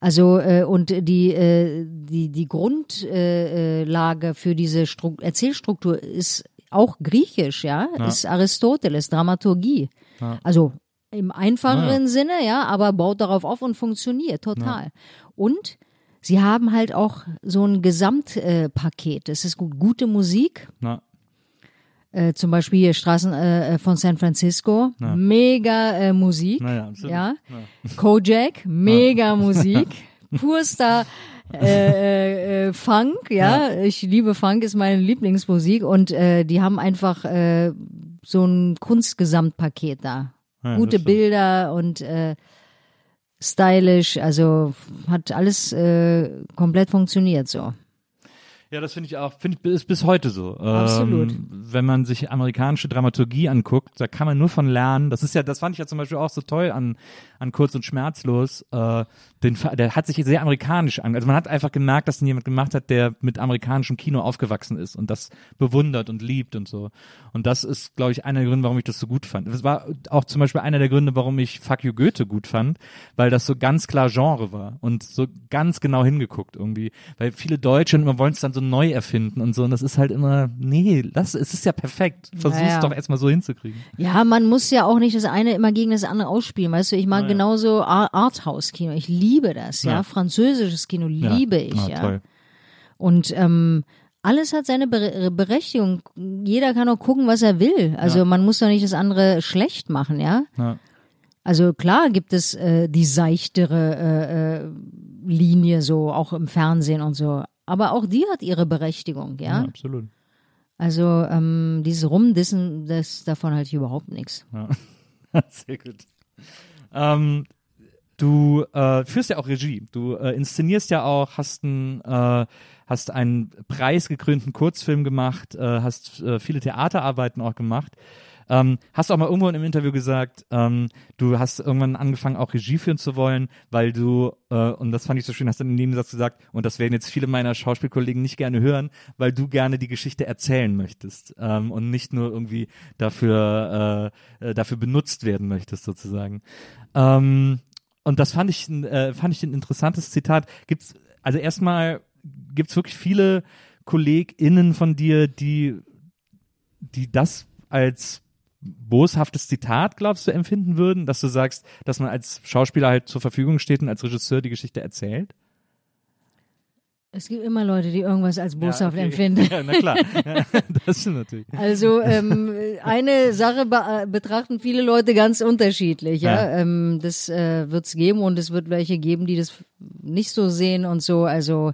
Also äh, und die äh, die die Grundlage äh, Lage für diese Stru Erzählstruktur ist auch griechisch, ja, Ja. ist Aristoteles Dramaturgie. Ja. Also im einfacheren Ja. Sinne, ja, aber baut darauf auf und funktioniert total. Und sie haben halt auch so ein Gesamtpaket. Äh, Paket. es ist gut, gute Musik, Na, äh, zum Beispiel hier Straßen äh, von San Francisco, Ja. mega äh, Musik, absolut. ja. Kojak, mega Musik, purster äh, äh, äh, Funk, ja? ich liebe Funk, ist meine Lieblingsmusik und äh, die haben einfach äh, so ein Kunstgesamtpaket da, Ja, gute. Bilder und äh, stylisch, also hat alles äh, komplett funktioniert so. Ja, das finde ich auch, finde ich, ist bis heute so. Absolut. Ähm, wenn man sich amerikanische Dramaturgie anguckt, da kann man nur von lernen. Das ist ja, das fand ich ja zum Beispiel auch so toll an, an Kurz und Schmerzlos. Äh, den, der hat sich sehr amerikanisch an. Also man hat einfach gemerkt, dass den jemand gemacht hat, der mit amerikanischem Kino aufgewachsen ist und das bewundert und liebt und so. Und das ist, glaube ich, einer der Gründe, warum ich das so gut fand. Das war auch zum Beispiel einer der Gründe, warum ich Fuck You Goethe gut fand, weil das so ganz klar Genre war und so ganz genau hingeguckt irgendwie. Weil viele Deutsche immer wollen es dann so neu erfinden und so. Und das ist halt immer, nee, das, es ist ja perfekt. Versuch's Naja. doch erstmal so hinzukriegen. Ja, man muss ja auch nicht das eine immer gegen das andere ausspielen. Weißt du, ich mag genauso Ar- Arthouse-Kino. Ich liebe das, ja. Ja. Französisches Kino liebe ich, Ah, ja. Toll. Und ähm, alles hat seine Bere Berechtigung. Jeder kann auch gucken, was er will. Also Ja. man muss doch nicht das andere schlecht machen, ja. Ja. Also klar gibt es äh, die seichtere äh, äh, Linie so, auch im Fernsehen und so. Aber auch die hat ihre Berechtigung, Ja, ja. absolut. Also ähm, dieses Rumdissen, das davon halte ich überhaupt nichts. Sehr gut. Ähm, du äh, führst ja auch Regie. Du äh, inszenierst ja auch, hast einen, äh, hast einen preisgekrönten Kurzfilm gemacht, äh, hast äh, viele Theaterarbeiten auch gemacht. Ähm, hast auch mal irgendwo in einem Interview gesagt, ähm, du hast irgendwann angefangen, auch Regie führen zu wollen, weil du, äh, und das fand ich so schön, hast dann im Nebensatz gesagt, und das werden jetzt viele meiner Schauspielkollegen nicht gerne hören, weil du gerne die Geschichte erzählen möchtest ähm, und nicht nur irgendwie dafür, äh, äh, dafür benutzt werden möchtest, sozusagen. Ähm, und das fand ich, äh, fand ich ein interessantes Zitat. Gibt's, also erstmal gibt's wirklich viele KollegInnen von dir, die, die das als boshaftes Zitat, glaubst du, empfinden würden, dass du sagst, dass man als Schauspieler halt zur Verfügung steht und als Regisseur die Geschichte erzählt? Es gibt immer Leute, die irgendwas als boshaft empfinden. Ja, na klar. das stimmt natürlich. Also ähm, eine Sache be äh, betrachten viele Leute ganz unterschiedlich. Ja, Ja. Ähm, das äh, wird es geben und es wird welche geben, die das nicht so sehen und so. Also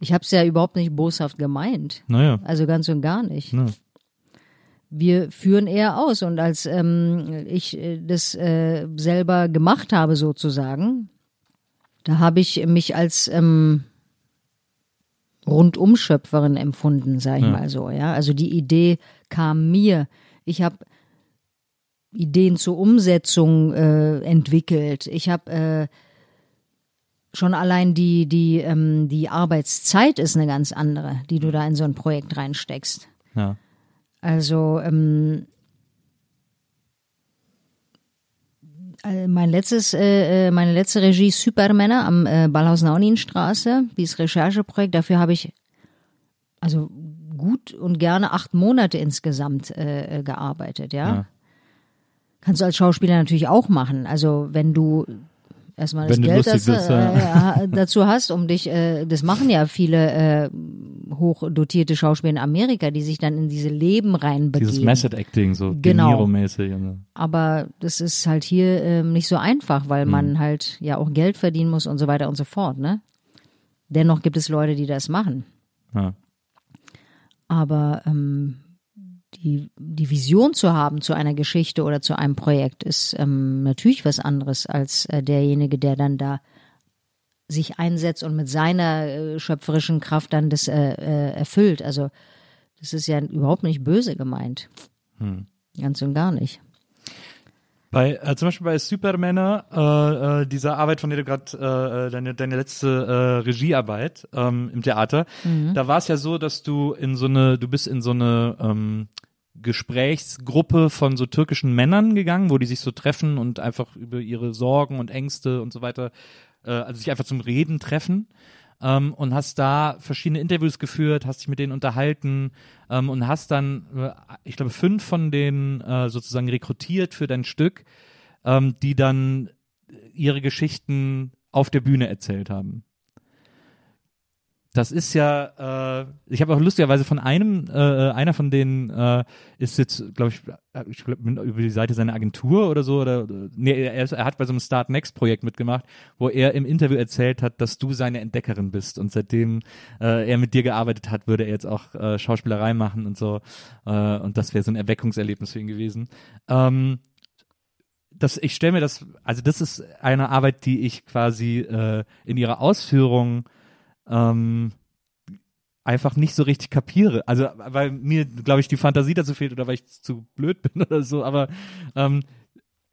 ich habe es ja überhaupt nicht boshaft gemeint. Naja. Also ganz und gar nicht. Ja. Wir führen eher aus und als ähm, ich äh, das äh, selber gemacht habe sozusagen, da habe ich mich als ähm, Rundumschöpferin empfunden, sag ich Ja. mal so. Ja, also die Idee kam mir. Ich habe Ideen zur Umsetzung äh, entwickelt. Ich habe äh, schon allein die die ähm, die Arbeitszeit ist eine ganz andere, die du da in so ein Projekt reinsteckst. Ja. Also ähm, äh, mein letztes, äh, äh, meine letzte Regie Supermänner am äh, Ballhaus-Naunin-Straße, dieses Rechercheprojekt, dafür habe ich also gut und gerne acht Monate insgesamt äh, äh, gearbeitet, ja? Ja. Kannst du als Schauspieler natürlich auch machen. Also wenn du erstmal das Geld das, bist, äh, äh, dazu hast, um dich, äh, das machen ja viele äh, hochdotierte Schauspieler in Amerika, die sich dann in diese Leben reinbegeben. Dieses Method Acting, so Genau. Und so. Aber das ist halt hier ähm, nicht so einfach, weil Hm. man halt ja auch Geld verdienen muss und so weiter und so fort, ne? Dennoch gibt es Leute, die das machen. Ja. Aber ähm, die, die Vision zu haben zu einer Geschichte oder zu einem Projekt ist ähm, natürlich was anderes als äh, derjenige, der dann da sich einsetzt und mit seiner äh, schöpferischen Kraft dann das äh, äh, erfüllt. Also das ist ja überhaupt nicht böse gemeint. Ganz und gar nicht. Bei, äh, zum Beispiel bei Supermänner, äh, äh, dieser Arbeit, von der du gerade, äh, äh, deine, deine letzte äh, Regiearbeit ähm, im Theater, da war es ja so, dass du in so eine, du bist in so eine ähm, Gesprächsgruppe von so türkischen Männern gegangen, wo die sich so treffen und einfach über ihre Sorgen und Ängste und so weiter, äh, also sich einfach zum Reden treffen. Ähm, und hast da verschiedene Interviews geführt, hast dich mit denen unterhalten ähm, und hast dann, äh, ich glaube, fünf von denen äh, sozusagen rekrutiert für dein Stück, ähm, die dann ihre Geschichten auf der Bühne erzählt haben. Das ist ja, äh, ich habe auch lustigerweise von einem, äh, einer von denen äh, ist jetzt, glaube ich, äh, ich glaube über die Seite seiner Agentur oder so oder nee, er, er hat bei so einem Start Next Projekt mitgemacht, wo er im Interview erzählt hat, dass du seine Entdeckerin bist und seitdem äh, er mit dir gearbeitet hat, würde er jetzt auch äh, Schauspielerei machen und so äh, und das wäre so ein Erweckungserlebnis für ihn gewesen. Ähm, das, ich stelle mir das, also das ist eine Arbeit, die ich quasi äh, in ihrer Ausführung ähm, einfach nicht so richtig kapiere. Also weil mir, glaube ich, die Fantasie dazu fehlt oder weil ich zu blöd bin oder so, aber ähm,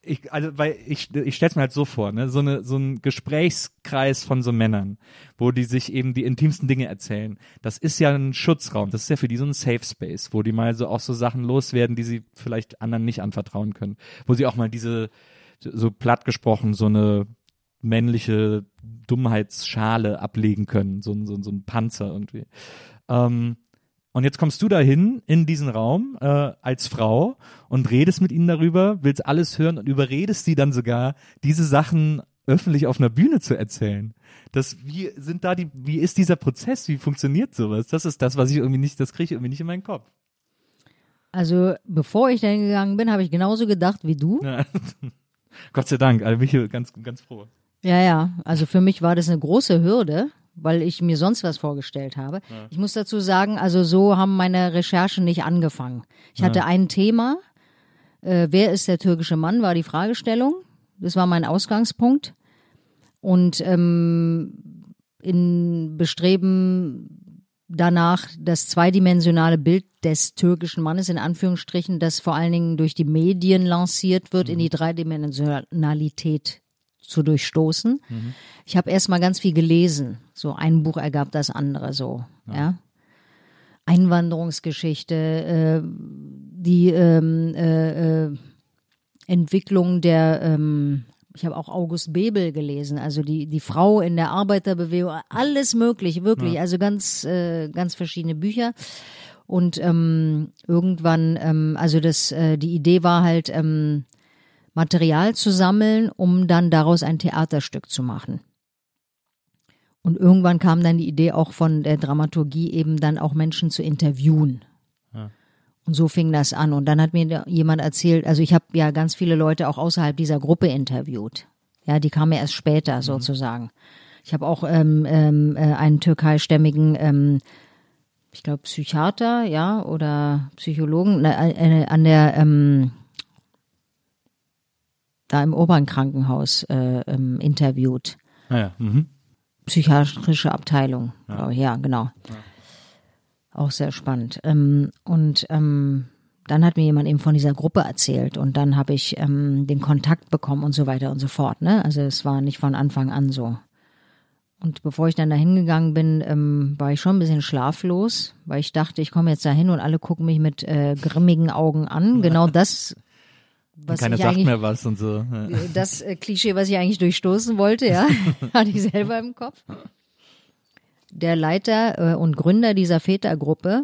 ich, also weil ich, ich stelle es mir halt so vor, ne, so eine so ein Gesprächskreis von so Männern, wo die sich eben die intimsten Dinge erzählen. Das ist ja ein Schutzraum, das ist ja für die so ein Safe Space, wo die mal so auch so Sachen loswerden, die sie vielleicht anderen nicht anvertrauen können, wo sie auch mal diese so platt gesprochen so eine männliche Dummheitsschale ablegen können, so, ein- so, ein- so ein Panzer irgendwie. Ähm, und jetzt kommst du dahin in diesen Raum äh, als Frau und redest mit ihnen darüber, willst alles hören und überredest sie dann sogar, diese Sachen öffentlich auf einer Bühne zu erzählen. Das, wie sind da die, wie ist dieser Prozess? Wie funktioniert sowas? Das ist das, was ich irgendwie nicht, das kriege ich irgendwie nicht in meinen Kopf. Also bevor ich dahin gegangen bin, habe ich genauso gedacht wie du. Ja. Gott sei Dank, also bin ich ganz, ganz froh. Ja, ja. Also für mich war das eine große Hürde, weil ich mir sonst was vorgestellt habe. Ich muss dazu sagen, also so haben meine Recherchen nicht angefangen. Ich hatte ein Thema. Äh, wer ist der türkische Mann, war die Fragestellung. Das war mein Ausgangspunkt. Und ähm, in Bestreben danach das zweidimensionale Bild des türkischen Mannes in Anführungsstrichen, das vor allen Dingen durch die Medien lanciert wird, in die Dreidimensionalität zu durchstoßen. Ich habe erst mal ganz viel gelesen. So ein Buch ergab das andere so, ja. Einwanderungsgeschichte, äh, die ähm, äh, äh, Entwicklung der, ähm, ich habe auch August Bebel gelesen, also die, die Frau in der Arbeiterbewegung, alles möglich, wirklich, also ganz, äh, ganz verschiedene Bücher. Und ähm, irgendwann, ähm, also das, äh, die Idee war halt, ähm, Material zu sammeln, um dann daraus ein Theaterstück zu machen. Und irgendwann kam dann die Idee auch von der Dramaturgie eben dann auch Menschen zu interviewen. Und so fing das an. Und dann hat mir jemand erzählt, also ich habe ja ganz viele Leute auch außerhalb dieser Gruppe interviewt. Ja, die kamen ja erst später sozusagen. Ich habe auch ähm, ähm, äh, einen türkeistämmigen, ähm, ich glaube Psychiater, ja, oder Psychologen na, äh, an der ähm, da im Obernkrankenhaus äh, ähm, interviewt. Naja, mhm. Psychiatrische Abteilung. Ja, ja genau. Auch sehr spannend. Ähm, und ähm, dann hat mir jemand eben von dieser Gruppe erzählt und dann habe ich ähm, den Kontakt bekommen und so weiter und so fort. Ne? Also es war nicht von Anfang an so. Und bevor ich dann da hingegangen bin, ähm, war ich schon ein bisschen schlaflos, weil ich dachte, ich komme jetzt da hin und alle gucken mich mit äh, grimmigen Augen an. Genau das, was Keiner sagt mehr was und so. Das äh, Klischee, was ich eigentlich durchstoßen wollte, ja, hatte ich selber im Kopf. Der Leiter äh, und Gründer dieser Vätergruppe,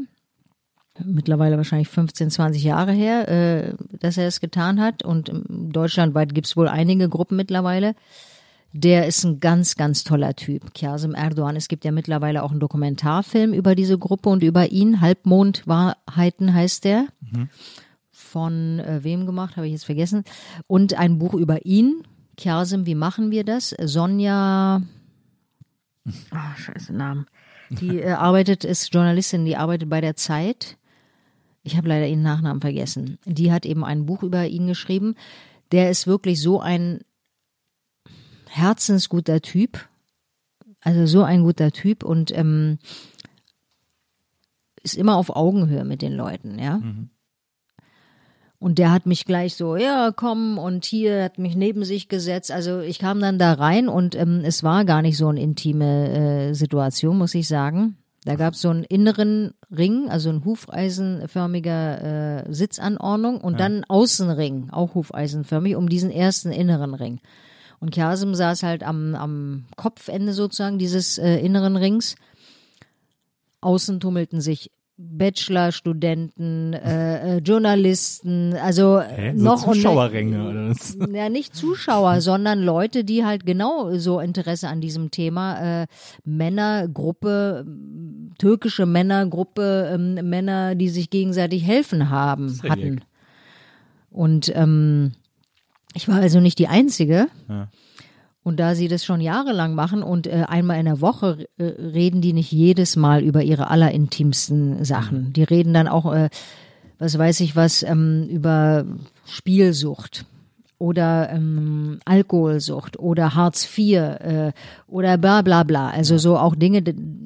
mittlerweile wahrscheinlich 15, 20 Jahre her, äh, dass er es getan hat und deutschlandweit gibt es wohl einige Gruppen mittlerweile, Der ist ein ganz, ganz toller Typ, Kazim Erdogan. Es gibt ja mittlerweile auch einen Dokumentarfilm über diese Gruppe und über ihn. Halbmondwahrheiten heißt der. Von äh, wem gemacht, habe ich jetzt vergessen. Und ein Buch über ihn. Kazim, wie machen wir das? Sonja, ah, scheiße Namen. Die äh, arbeitet, ist Journalistin, die arbeitet bei der Zeit. Ich habe leider ihren Nachnamen vergessen. Die hat eben ein Buch über ihn geschrieben. Der ist wirklich so ein herzensguter Typ. Also so ein guter Typ und ähm, ist immer auf Augenhöhe mit den Leuten, ja. Und der hat mich gleich so, ja, komm, und hier hat mich neben sich gesetzt. Also ich kam dann da rein und ähm, es war gar nicht so eine intime äh, Situation, muss ich sagen. Da gab es so einen inneren Ring, also ein hufeisenförmiger äh, Sitzanordnung und dann einen Außenring, auch hufeisenförmig, um diesen ersten inneren Ring. Und Kasim saß halt am, am Kopfende sozusagen dieses äh, inneren Rings. Außen tummelten sich Bachelorstudenten, äh, äh, Journalisten, also Hä? So noch und Zuschauerränge oder was? ja, nicht Zuschauer, sondern Leute, die halt genau so Interesse an diesem Thema, äh, Männergruppe, türkische Männergruppe, ähm, Männer, die sich gegenseitig helfen haben, ja hatten. dick. Und ähm, ich war also nicht die Einzige. Ja. Und da sie das schon jahrelang machen und äh, einmal in der Woche äh, reden die nicht jedes Mal über ihre allerintimsten Sachen. Die reden dann auch, äh, was weiß ich was, ähm, über Spielsucht oder ähm, Alkoholsucht oder Hartz IV äh, oder bla bla bla. Also so auch Dinge,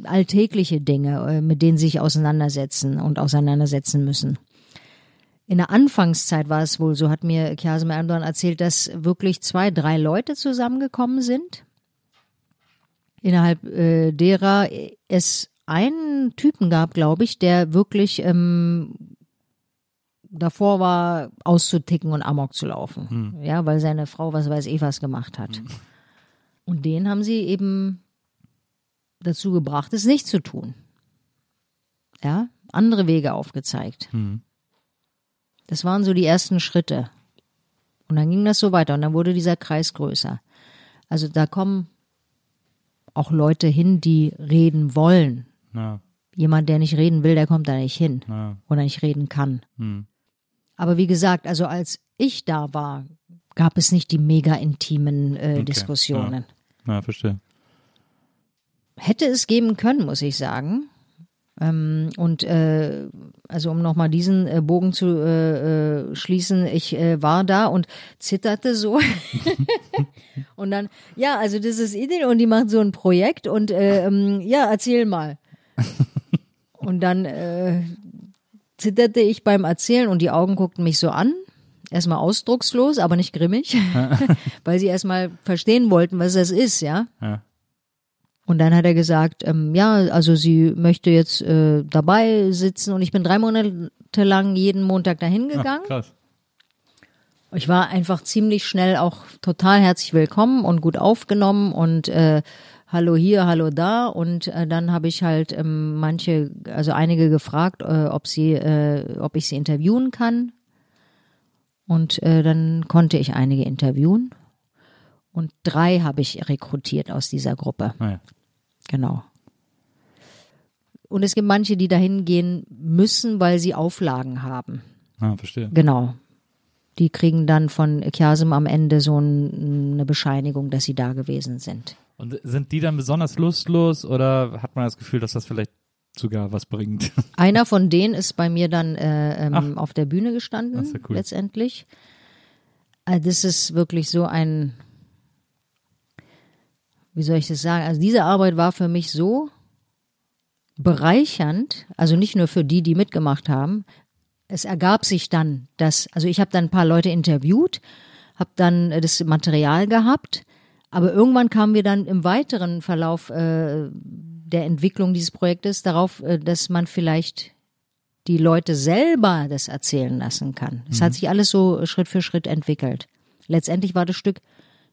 alltägliche Dinge, äh, mit denen sie sich auseinandersetzen und auseinandersetzen müssen. In der Anfangszeit war es wohl so, hat mir Kazim Erdogan erzählt, dass wirklich zwei, drei Leute zusammengekommen sind, innerhalb äh, derer es einen Typen gab, glaube ich, der wirklich ähm, davor war, auszuticken und Amok zu laufen. Ja, weil seine Frau, was weiß ich, was gemacht hat. Und den haben sie eben dazu gebracht, es nicht zu tun. Ja, andere Wege aufgezeigt. Das waren so die ersten Schritte. Und dann ging das so weiter und dann wurde dieser Kreis größer. Also da kommen auch Leute hin, die reden wollen. Ja, Jemand, der nicht reden will, der kommt da nicht hin ja. oder nicht reden kann. Hm. Aber wie gesagt, also als ich da war, gab es nicht die mega intimen äh, Okay, Diskussionen. ja, verstehe. Hätte es geben können, muss ich sagen. Ähm, und äh, also um nochmal diesen äh, Bogen zu äh, äh, schließen, ich äh, war da und zitterte so. und dann, ja, also das ist Ideen und die macht so ein Projekt und äh, ähm, ja, erzähl mal. und dann äh, zitterte ich beim Erzählen und die Augen guckten mich so an. Erstmal ausdruckslos, aber nicht grimmig, weil sie erstmal verstehen wollten, was das ist, ja. Ja. Und dann hat er gesagt, ähm, ja, also sie möchte jetzt äh, dabei sitzen und ich bin drei Monate lang jeden Montag dahin Ah, gegangen. krass. Ich war einfach ziemlich schnell auch total herzlich willkommen und gut aufgenommen und äh, hallo hier, hallo da und äh, dann habe ich halt ähm, manche, also einige gefragt, äh, ob sie, äh, ob ich sie interviewen kann und äh, dann konnte ich einige interviewen und drei habe ich rekrutiert aus dieser Gruppe. Ah, ja. Genau. Und es gibt manche, die dahin gehen müssen, weil sie Auflagen haben. Ah, verstehe. Genau. Die kriegen dann von Kiasim am Ende so ein, eine Bescheinigung, dass sie da gewesen sind. Und sind die dann besonders lustlos oder hat man das Gefühl, dass das vielleicht sogar was bringt? Einer von denen ist bei mir dann äh, ähm, auf der Bühne gestanden, ja cool. letztendlich. Äh, das ist wirklich so ein, wie soll ich das sagen? Also diese Arbeit war für mich so bereichernd, also nicht nur für die, die mitgemacht haben. Es ergab sich dann, dass, also ich habe dann ein paar Leute interviewt, habe dann äh, das Material gehabt, aber irgendwann kamen wir dann im weiteren Verlauf äh, der Entwicklung dieses Projektes darauf, äh, dass man vielleicht die Leute selber das erzählen lassen kann. Es hat sich alles so Schritt für Schritt entwickelt. Letztendlich war das Stück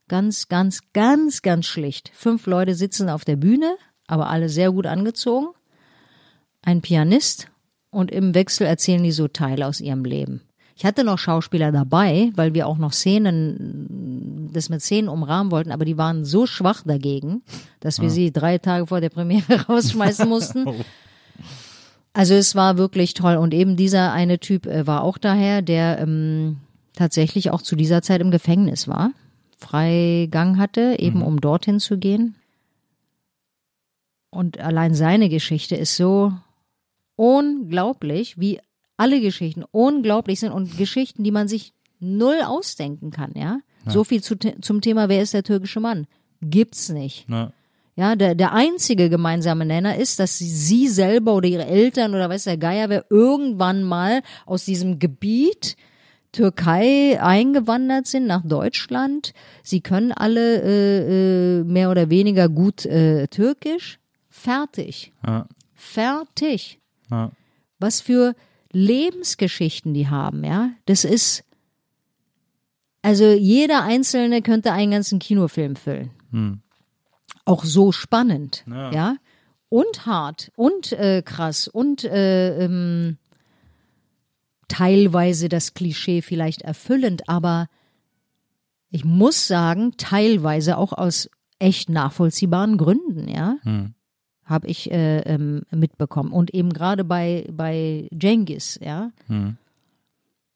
ganz, ganz, ganz, ganz schlicht. Fünf Leute sitzen auf der Bühne, aber alle sehr gut angezogen. Ein Pianist und im Wechsel erzählen die so Teile aus ihrem Leben. Ich hatte noch Schauspieler dabei, weil wir auch noch Szenen das mit Szenen umrahmen wollten, aber die waren so schwach dagegen, dass wir Ah. sie drei Tage vor der Premiere rausschmeißen mussten. Also es war wirklich toll. Und eben dieser eine Typ äh, war auch daher, der ähm, tatsächlich auch zu dieser Zeit im Gefängnis war, Freigang hatte, eben um dorthin zu gehen. Und allein seine Geschichte ist so unglaublich, wie alle Geschichten unglaublich sind und Geschichten, die man sich null ausdenken kann, ja. So viel zu, zum Thema, wer ist der türkische Mann? Gibt's nicht. Na, Ja, der, der einzige gemeinsame Nenner ist, dass sie, sie selber oder ihre Eltern oder weiß der Geier wer irgendwann mal aus diesem Gebiet Türkei eingewandert sind nach Deutschland. Sie können alle äh, äh, mehr oder weniger gut äh, Türkisch. Fertig. ja, Fertig. ja. Was für Lebensgeschichten die haben, ja. Das ist, also jeder Einzelne könnte einen ganzen Kinofilm füllen. Auch so spannend, Ja. ja. Und hart und äh, krass und äh, ähm, teilweise das Klischee vielleicht erfüllend, aber ich muss sagen, teilweise auch aus echt nachvollziehbaren Gründen, ja habe ich äh, ähm, mitbekommen. Und eben gerade bei, bei Jengis, ja.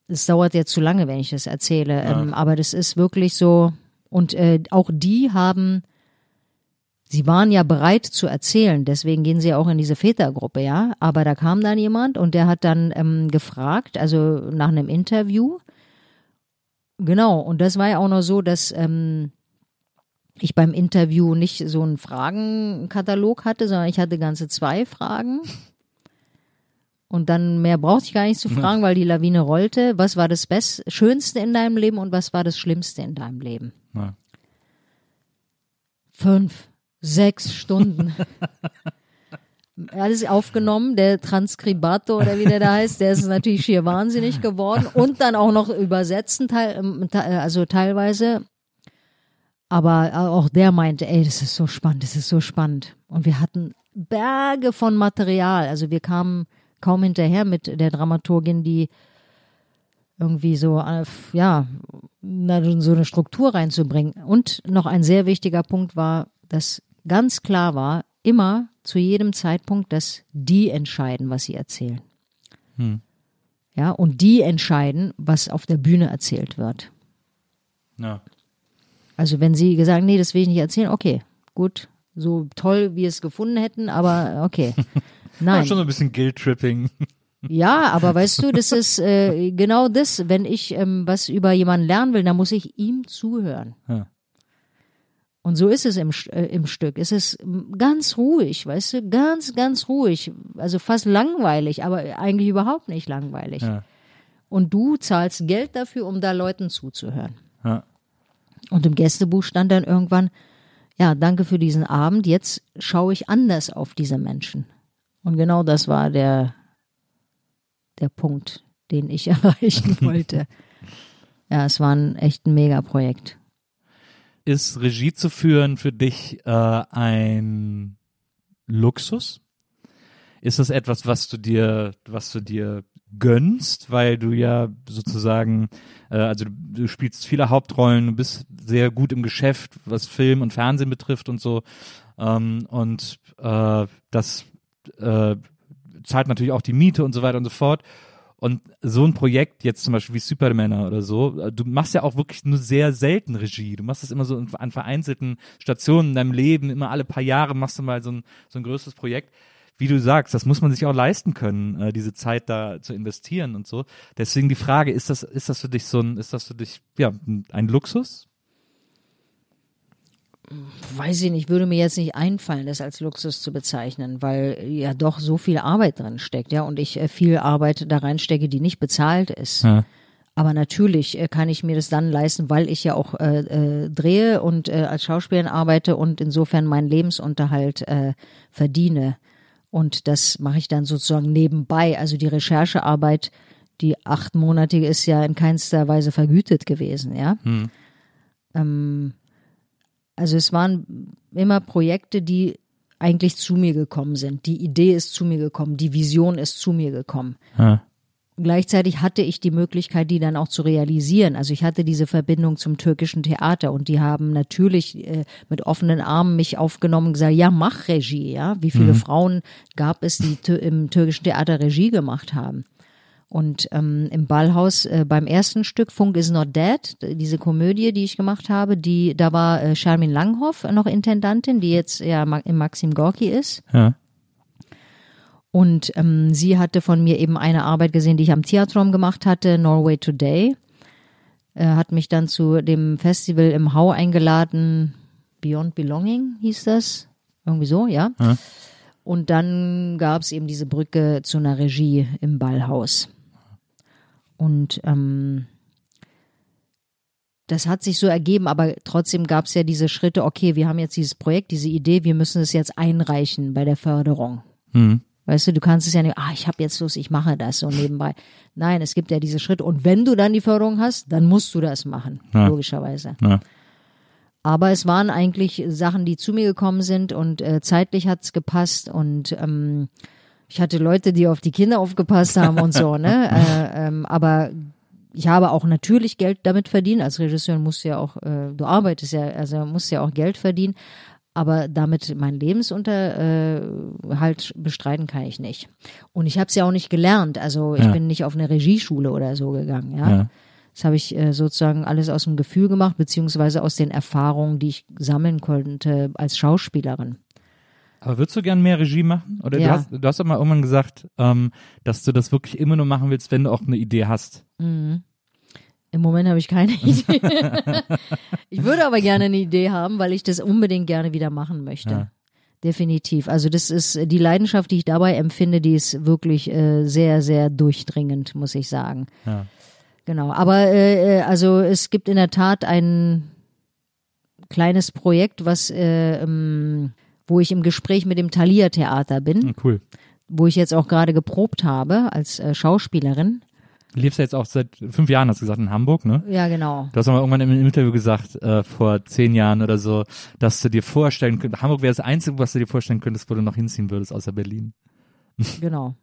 Es dauert jetzt zu lange, wenn ich das erzähle, ähm, aber das ist wirklich so. Und äh, auch die haben, sie waren ja bereit zu erzählen, deswegen gehen sie auch in diese Vätergruppe, ja. Aber da kam dann jemand und der hat dann ähm, gefragt, also nach einem Interview. Genau, und das war ja auch noch so, dass ähm, ich beim Interview nicht so einen Fragenkatalog hatte, sondern ich hatte ganze zwei Fragen. Und dann mehr brauchte ich gar nicht zu fragen, weil die Lawine rollte. Was war das Best Schönste in deinem Leben und was war das Schlimmste in deinem Leben? Ja. Fünf, sechs Stunden. Alles aufgenommen, der Transkribator oder wie der da heißt, der ist natürlich schier wahnsinnig geworden und dann auch noch übersetzen, ähm, te- also teilweise. Aber auch der meinte, ey, das ist so spannend, das ist so spannend. Und wir hatten Berge von Material. Also wir kamen kaum hinterher mit der Dramaturgin, die irgendwie so, äh, ja, so eine Struktur reinzubringen. Und noch ein sehr wichtiger Punkt war, dass ganz klar war, immer zu jedem Zeitpunkt, dass die entscheiden, was sie erzählen. Ja, und die entscheiden, was auf der Bühne erzählt wird. Ja. Also wenn sie gesagt, nee, das will ich nicht erzählen, okay, gut, so toll, wie wir es gefunden hätten, aber okay. War Nein. schon so ein bisschen Guilt-Tripping. Ja, aber weißt du, das ist äh, genau das, wenn ich ähm, was über jemanden lernen will, dann muss ich ihm zuhören. Ja. Und so ist es im, äh, im Stück. Es ist ganz ruhig, weißt du, ganz, ganz ruhig. Also fast langweilig, aber eigentlich überhaupt nicht langweilig. Ja. Und du zahlst Geld dafür, um da Leuten zuzuhören. Ja. Und im Gästebuch stand dann irgendwann, ja, danke für diesen Abend, jetzt schaue ich anders auf diese Menschen. Und genau das war der, der Punkt, den ich erreichen wollte. Ja, es war ein echt ein Megaprojekt. Ist Regie zu führen für dich äh, ein Luxus? Ist das etwas, was du dir, was du dir gönnst, weil du ja sozusagen, äh, also du, du spielst viele Hauptrollen, du bist sehr gut im Geschäft, was Film und Fernsehen betrifft und so. Ähm, und äh, das äh, zahlt natürlich auch die Miete und so weiter und so fort. Und so ein Projekt, jetzt zum Beispiel wie Supermänner oder so, äh, du machst ja auch wirklich nur sehr selten Regie. Du machst das immer so an vereinzelten Stationen in deinem Leben, immer alle paar Jahre machst du mal so ein, so ein größeres Projekt. Wie du sagst, das muss man sich auch leisten können, äh, diese Zeit da zu investieren und so. Deswegen die Frage, ist das, ist das für dich so ein, ist das für dich, ja, ein Luxus? Weiß ich nicht, würde mir jetzt nicht einfallen, das als Luxus zu bezeichnen, weil ja doch so viel Arbeit drin steckt, ja, und ich äh, viel Arbeit da reinstecke, die nicht bezahlt ist. Ja. Aber natürlich äh, kann ich mir das dann leisten, weil ich ja auch äh, äh, drehe und äh, als Schauspielerin arbeite und insofern meinen Lebensunterhalt äh, verdiene. Und das mache ich dann sozusagen nebenbei. Also die Recherchearbeit, die achtmonatige, ist ja in keinster Weise vergütet gewesen, ja. Ähm, also es waren immer Projekte, die eigentlich zu mir gekommen sind. Die Idee ist zu mir gekommen, die Vision ist zu mir gekommen. Ja. gleichzeitig hatte ich die Möglichkeit, die dann auch zu realisieren. Also ich hatte diese Verbindung zum türkischen Theater und die haben natürlich äh, mit offenen Armen mich aufgenommen und gesagt, ja, mach Regie, ja. Wie viele Frauen gab es, die im türkischen Theater Regie gemacht haben? Und ähm, im Ballhaus äh, beim ersten Stück Funk is not dead, diese Komödie, die ich gemacht habe, die da war äh, Charmin Langhoff noch Intendantin, die jetzt ja im Maxim Gorki ist. Ja. Und ähm, sie hatte von mir eben eine Arbeit gesehen, die ich am Theatrum gemacht hatte, Norway Today. Äh, hat mich dann zu dem Festival im Hau eingeladen, Beyond Belonging hieß das. Irgendwie so, ja. Ja. Und dann gab es eben diese Brücke zu einer Regie im Ballhaus. Und ähm, das hat sich so ergeben, aber trotzdem gab es ja diese Schritte, okay, wir haben jetzt dieses Projekt, diese Idee, wir müssen es jetzt einreichen bei der Förderung. Mhm. Weißt du, du kannst es ja nicht, ah, ich habe jetzt Lust, ich mache das so nebenbei. Nein, es gibt ja diese Schritte und wenn du dann die Förderung hast, dann musst du das machen, Ja. logischerweise. Ja. Aber es waren eigentlich Sachen, die zu mir gekommen sind und äh, zeitlich hat's gepasst und ähm, ich hatte Leute, die auf die Kinder aufgepasst haben und so, ne? Äh, ähm, aber ich habe auch natürlich Geld damit verdient. Als Regisseur musst du ja auch, äh, du arbeitest ja, also musst ja auch Geld verdienen. Aber damit meinen Lebensunterhalt äh, bestreiten kann ich nicht. Und ich habe es ja auch nicht gelernt. Also ich Ja. bin nicht auf eine Regieschule oder so gegangen. Ja. Ja. Das habe ich äh, sozusagen alles aus dem Gefühl gemacht, beziehungsweise aus den Erfahrungen, die ich sammeln konnte als Schauspielerin. Aber würdest du gern mehr Regie machen? Oder Ja. du hast, du hast doch mal irgendwann gesagt, ähm, dass du das wirklich immer nur machen willst, wenn du auch eine Idee hast. Im Moment habe ich keine Idee. ich würde aber gerne eine Idee haben, weil ich das unbedingt gerne wieder machen möchte. Ja. Definitiv. Also das ist die Leidenschaft, die ich dabei empfinde, die ist wirklich äh, sehr, sehr durchdringend, muss ich sagen. Ja. Genau. Aber äh, äh, also es gibt in der Tat ein kleines Projekt, was äh, ähm, wo ich im Gespräch mit dem Thalia Theater bin, Hm, Cool. wo ich jetzt auch gerade geprobt habe als äh, Schauspielerin. Du lebst ja jetzt auch seit fünf Jahren, hast du gesagt, in Hamburg, ne? Ja, genau. Du hast mal irgendwann im Interview gesagt, äh, vor zehn Jahren oder so, dass du dir vorstellen könntest, Hamburg wäre das Einzige, was du dir vorstellen könntest, wo du noch hinziehen würdest, außer Berlin. Genau.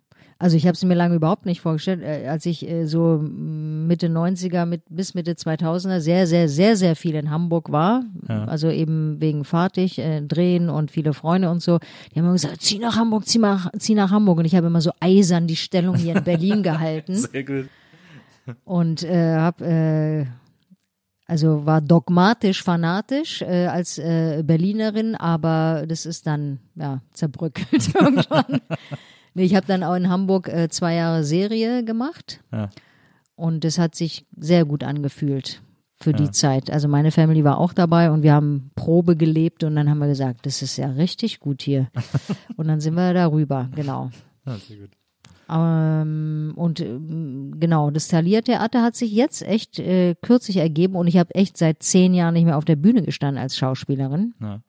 Also ich habe es mir lange überhaupt nicht vorgestellt, äh, als ich äh, so Mitte 90er mit, bis Mitte 2000er sehr, sehr, sehr, sehr viel in Hamburg war. Ja. Also eben wegen Fahrtig, äh, Drehen und viele Freunde und so. Die haben immer gesagt, zieh nach Hamburg, zieh nach, zieh nach Hamburg. Und ich habe immer so eisern die Stellung hier in Berlin gehalten Sehr gut. und äh, habe äh, also war dogmatisch fanatisch äh, als äh, Berlinerin, aber das ist dann ja zerbröckelt irgendwann. Nee, ich habe dann auch in Hamburg äh, zwei Jahre Serie gemacht Ja. und das hat sich sehr gut angefühlt für die Zeit. Also meine Family war auch dabei und wir haben Probe gelebt und dann haben wir gesagt, das ist ja richtig gut hier. und dann sind wir darüber, genau. Ja, sehr gut. Ähm, und ähm, genau, das Thalia-Theater hat sich jetzt echt äh, kürzlich ergeben und ich habe echt seit zehn Jahren nicht mehr auf der Bühne gestanden als Schauspielerin. Ja.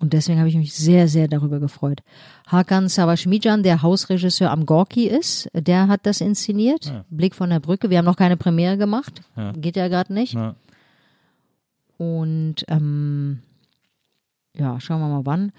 Und deswegen habe ich mich sehr, sehr darüber gefreut. Hakan Savashmijan, der Hausregisseur am Gorki ist, der hat das inszeniert. Ja. Blick von der Brücke. Wir haben noch keine Premiere gemacht. Ja. Geht ja gerade nicht. Ja. Und ähm, ja, schauen wir mal wann.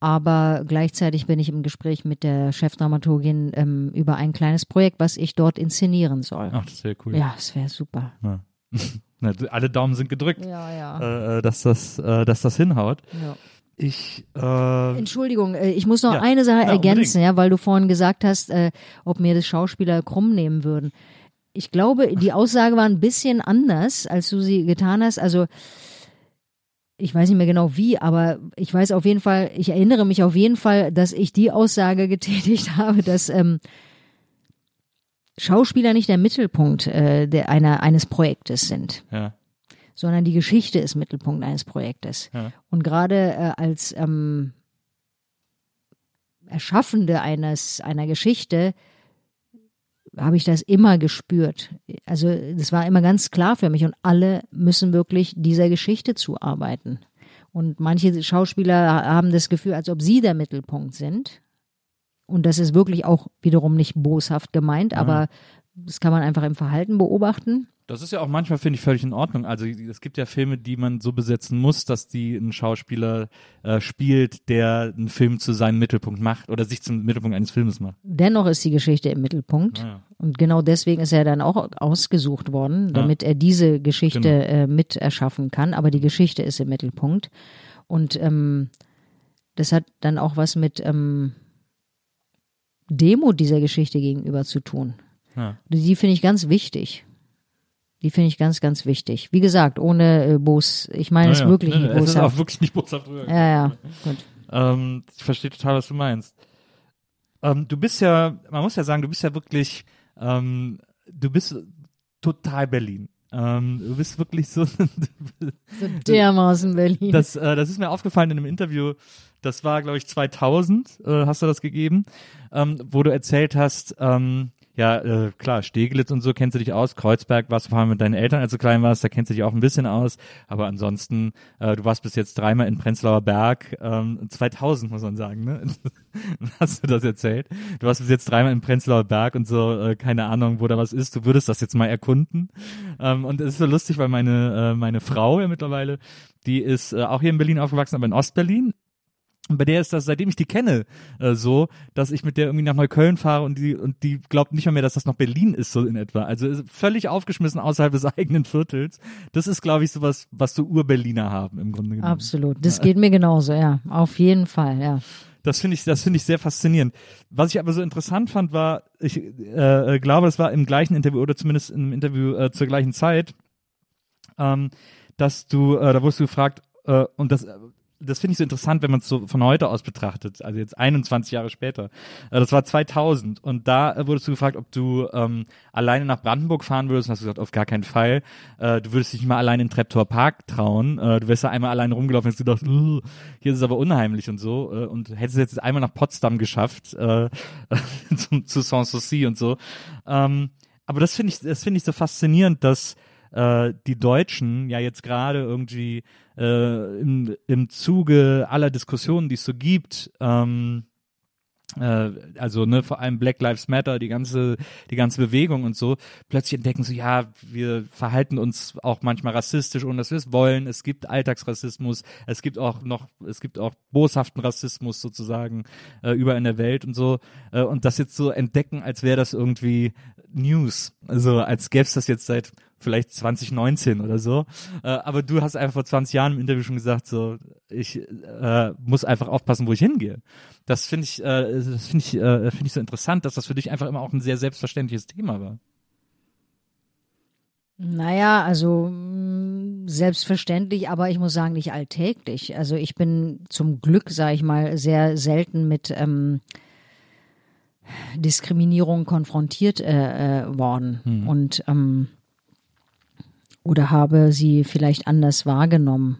Aber gleichzeitig bin ich im Gespräch mit der Chefdramaturgin ähm, über ein kleines Projekt, was ich dort inszenieren soll. Ach, das wäre cool. Ja, es wäre super. Ja. Alle Daumen sind gedrückt, Ja, ja. äh, äh, dass das, äh, dass das hinhaut. ja. Ich, äh, Entschuldigung, äh, ich muss noch Ja. eine Sache Ja, ergänzen, ja, weil du vorhin gesagt hast, äh, ob mir das Schauspieler krumm nehmen würden. Ich glaube, die Aussage war ein bisschen anders, als du sie getan hast. Also ich weiß nicht mehr genau wie, aber ich weiß auf jeden Fall, ich erinnere mich auf jeden Fall, dass ich die Aussage getätigt habe, dass ähm, Schauspieler nicht der Mittelpunkt äh, der, einer, eines Projektes sind ja, sondern die Geschichte ist Mittelpunkt eines Projektes. Ja. Und gerade äh, als ähm, Erschaffende eines einer Geschichte habe ich das immer gespürt. Also das war immer ganz klar für mich und alle müssen wirklich dieser Geschichte zuarbeiten. Und manche Schauspieler haben das Gefühl, als ob sie der Mittelpunkt sind. Und das ist wirklich auch wiederum nicht boshaft gemeint, aber das kann man einfach im Verhalten beobachten. Das ist ja auch manchmal, finde ich, völlig in Ordnung. Also es gibt ja Filme, die man so besetzen muss, dass die ein Schauspieler äh, spielt, der einen Film zu seinem Mittelpunkt macht oder sich zum Mittelpunkt eines Filmes macht. Dennoch ist die Geschichte im Mittelpunkt. Ja. Und genau deswegen ist er dann auch ausgesucht worden, damit er diese Geschichte Genau. äh, mit erschaffen kann. Aber die Geschichte ist im Mittelpunkt. Und ähm, das hat dann auch was mit ähm, Demo dieser Geschichte gegenüber zu tun. Ja. Die finde ich ganz wichtig. Die finde ich ganz, ganz wichtig. Wie gesagt, ohne äh, Bos, ich meine es Naja, wirklich ne, nicht Es ist boshaft. auch wirklich nicht boshaft rüber. Ja, ja, gut. Ähm, ich verstehe total, was du meinst. Ähm, du bist ja, man muss ja sagen, du bist ja wirklich, ähm, du bist total Berlin. Ähm, du bist wirklich so, So dermaßen Berlin. das, äh, das ist mir aufgefallen in einem Interview, das war, glaube ich, 2000, äh, hast du das gegeben, ähm, wo du erzählt hast, ähm, ja, äh, klar, Steglitz und so kennst du dich aus, Kreuzberg warst du vor allem mit deinen Eltern, als du klein warst, da kennst du dich auch ein bisschen aus, aber ansonsten, äh, du warst bis jetzt dreimal in Prenzlauer Berg, ähm, 2000 muss man sagen, ne? hast du das erzählt? Du warst bis jetzt dreimal in Prenzlauer Berg und so, äh, keine Ahnung, wo da was ist, du würdest das jetzt mal erkunden. Ähm, und es ist so lustig, weil meine, äh, meine Frau ja mittlerweile, die ist äh, auch hier in Berlin aufgewachsen, aber in Ostberlin. Und bei der ist das, seitdem ich die kenne, äh, so, dass ich mit der irgendwie nach Neukölln fahre und die und die glaubt nicht mal mehr, dass das noch Berlin ist, so in etwa. Also völlig aufgeschmissen außerhalb des eigenen Viertels. Das ist, glaube ich, sowas, was so Ur-Berliner haben im Grunde genommen. Absolut. Das geht mir genauso, ja. Auf jeden Fall, ja. Das finde ich, das finde ich sehr faszinierend. Was ich aber so interessant fand, war, ich äh, äh, glaube, es war im gleichen Interview oder zumindest im Interview äh, zur gleichen Zeit, ähm, dass du, äh, da wurdest du gefragt, äh, und das, das finde ich so interessant, wenn man es so von heute aus betrachtet, also jetzt 21 Jahre später. Äh, das war 2000 und da äh, wurdest du gefragt, ob du ähm, alleine nach Brandenburg fahren würdest und hast gesagt, auf gar keinen Fall. Äh, du würdest dich nicht mal allein in Treptower Park trauen. Äh, du wärst da einmal alleine rumgelaufen und hast gedacht, "Ugh, hier ist es aber unheimlich und so. Äh, und hättest es jetzt einmal nach Potsdam geschafft, äh, zum, zu Sanssouci und so. Ähm, aber das finde ich, das finde ich so faszinierend, dass äh, die Deutschen ja jetzt gerade irgendwie äh, im, im Zuge aller Diskussionen, die es so gibt, ähm, äh, also ne, vor allem Black Lives Matter, die ganze, die ganze Bewegung und so, plötzlich entdecken so, ja, wir verhalten uns auch manchmal rassistisch, ohne dass wir es wollen. Es gibt Alltagsrassismus, es gibt auch noch, es gibt auch boshaften Rassismus sozusagen äh, überall in der Welt und so. Äh, und das jetzt so entdecken, als wäre das irgendwie News. Also als gäbe es das jetzt seit vielleicht 2019 oder so. Äh, aber du hast einfach vor 20 Jahren im Interview schon gesagt, so ich äh, muss einfach aufpassen, wo ich hingehe. Das finde ich, äh, das finde ich, äh, finde ich so interessant, dass das für dich einfach immer auch ein sehr selbstverständliches Thema war. Naja, also mh, selbstverständlich, aber ich muss sagen, nicht alltäglich. Also ich bin zum Glück, sage ich mal, sehr selten mit ähm, Diskriminierung konfrontiert äh, äh, worden und ähm, oder habe sie vielleicht anders wahrgenommen.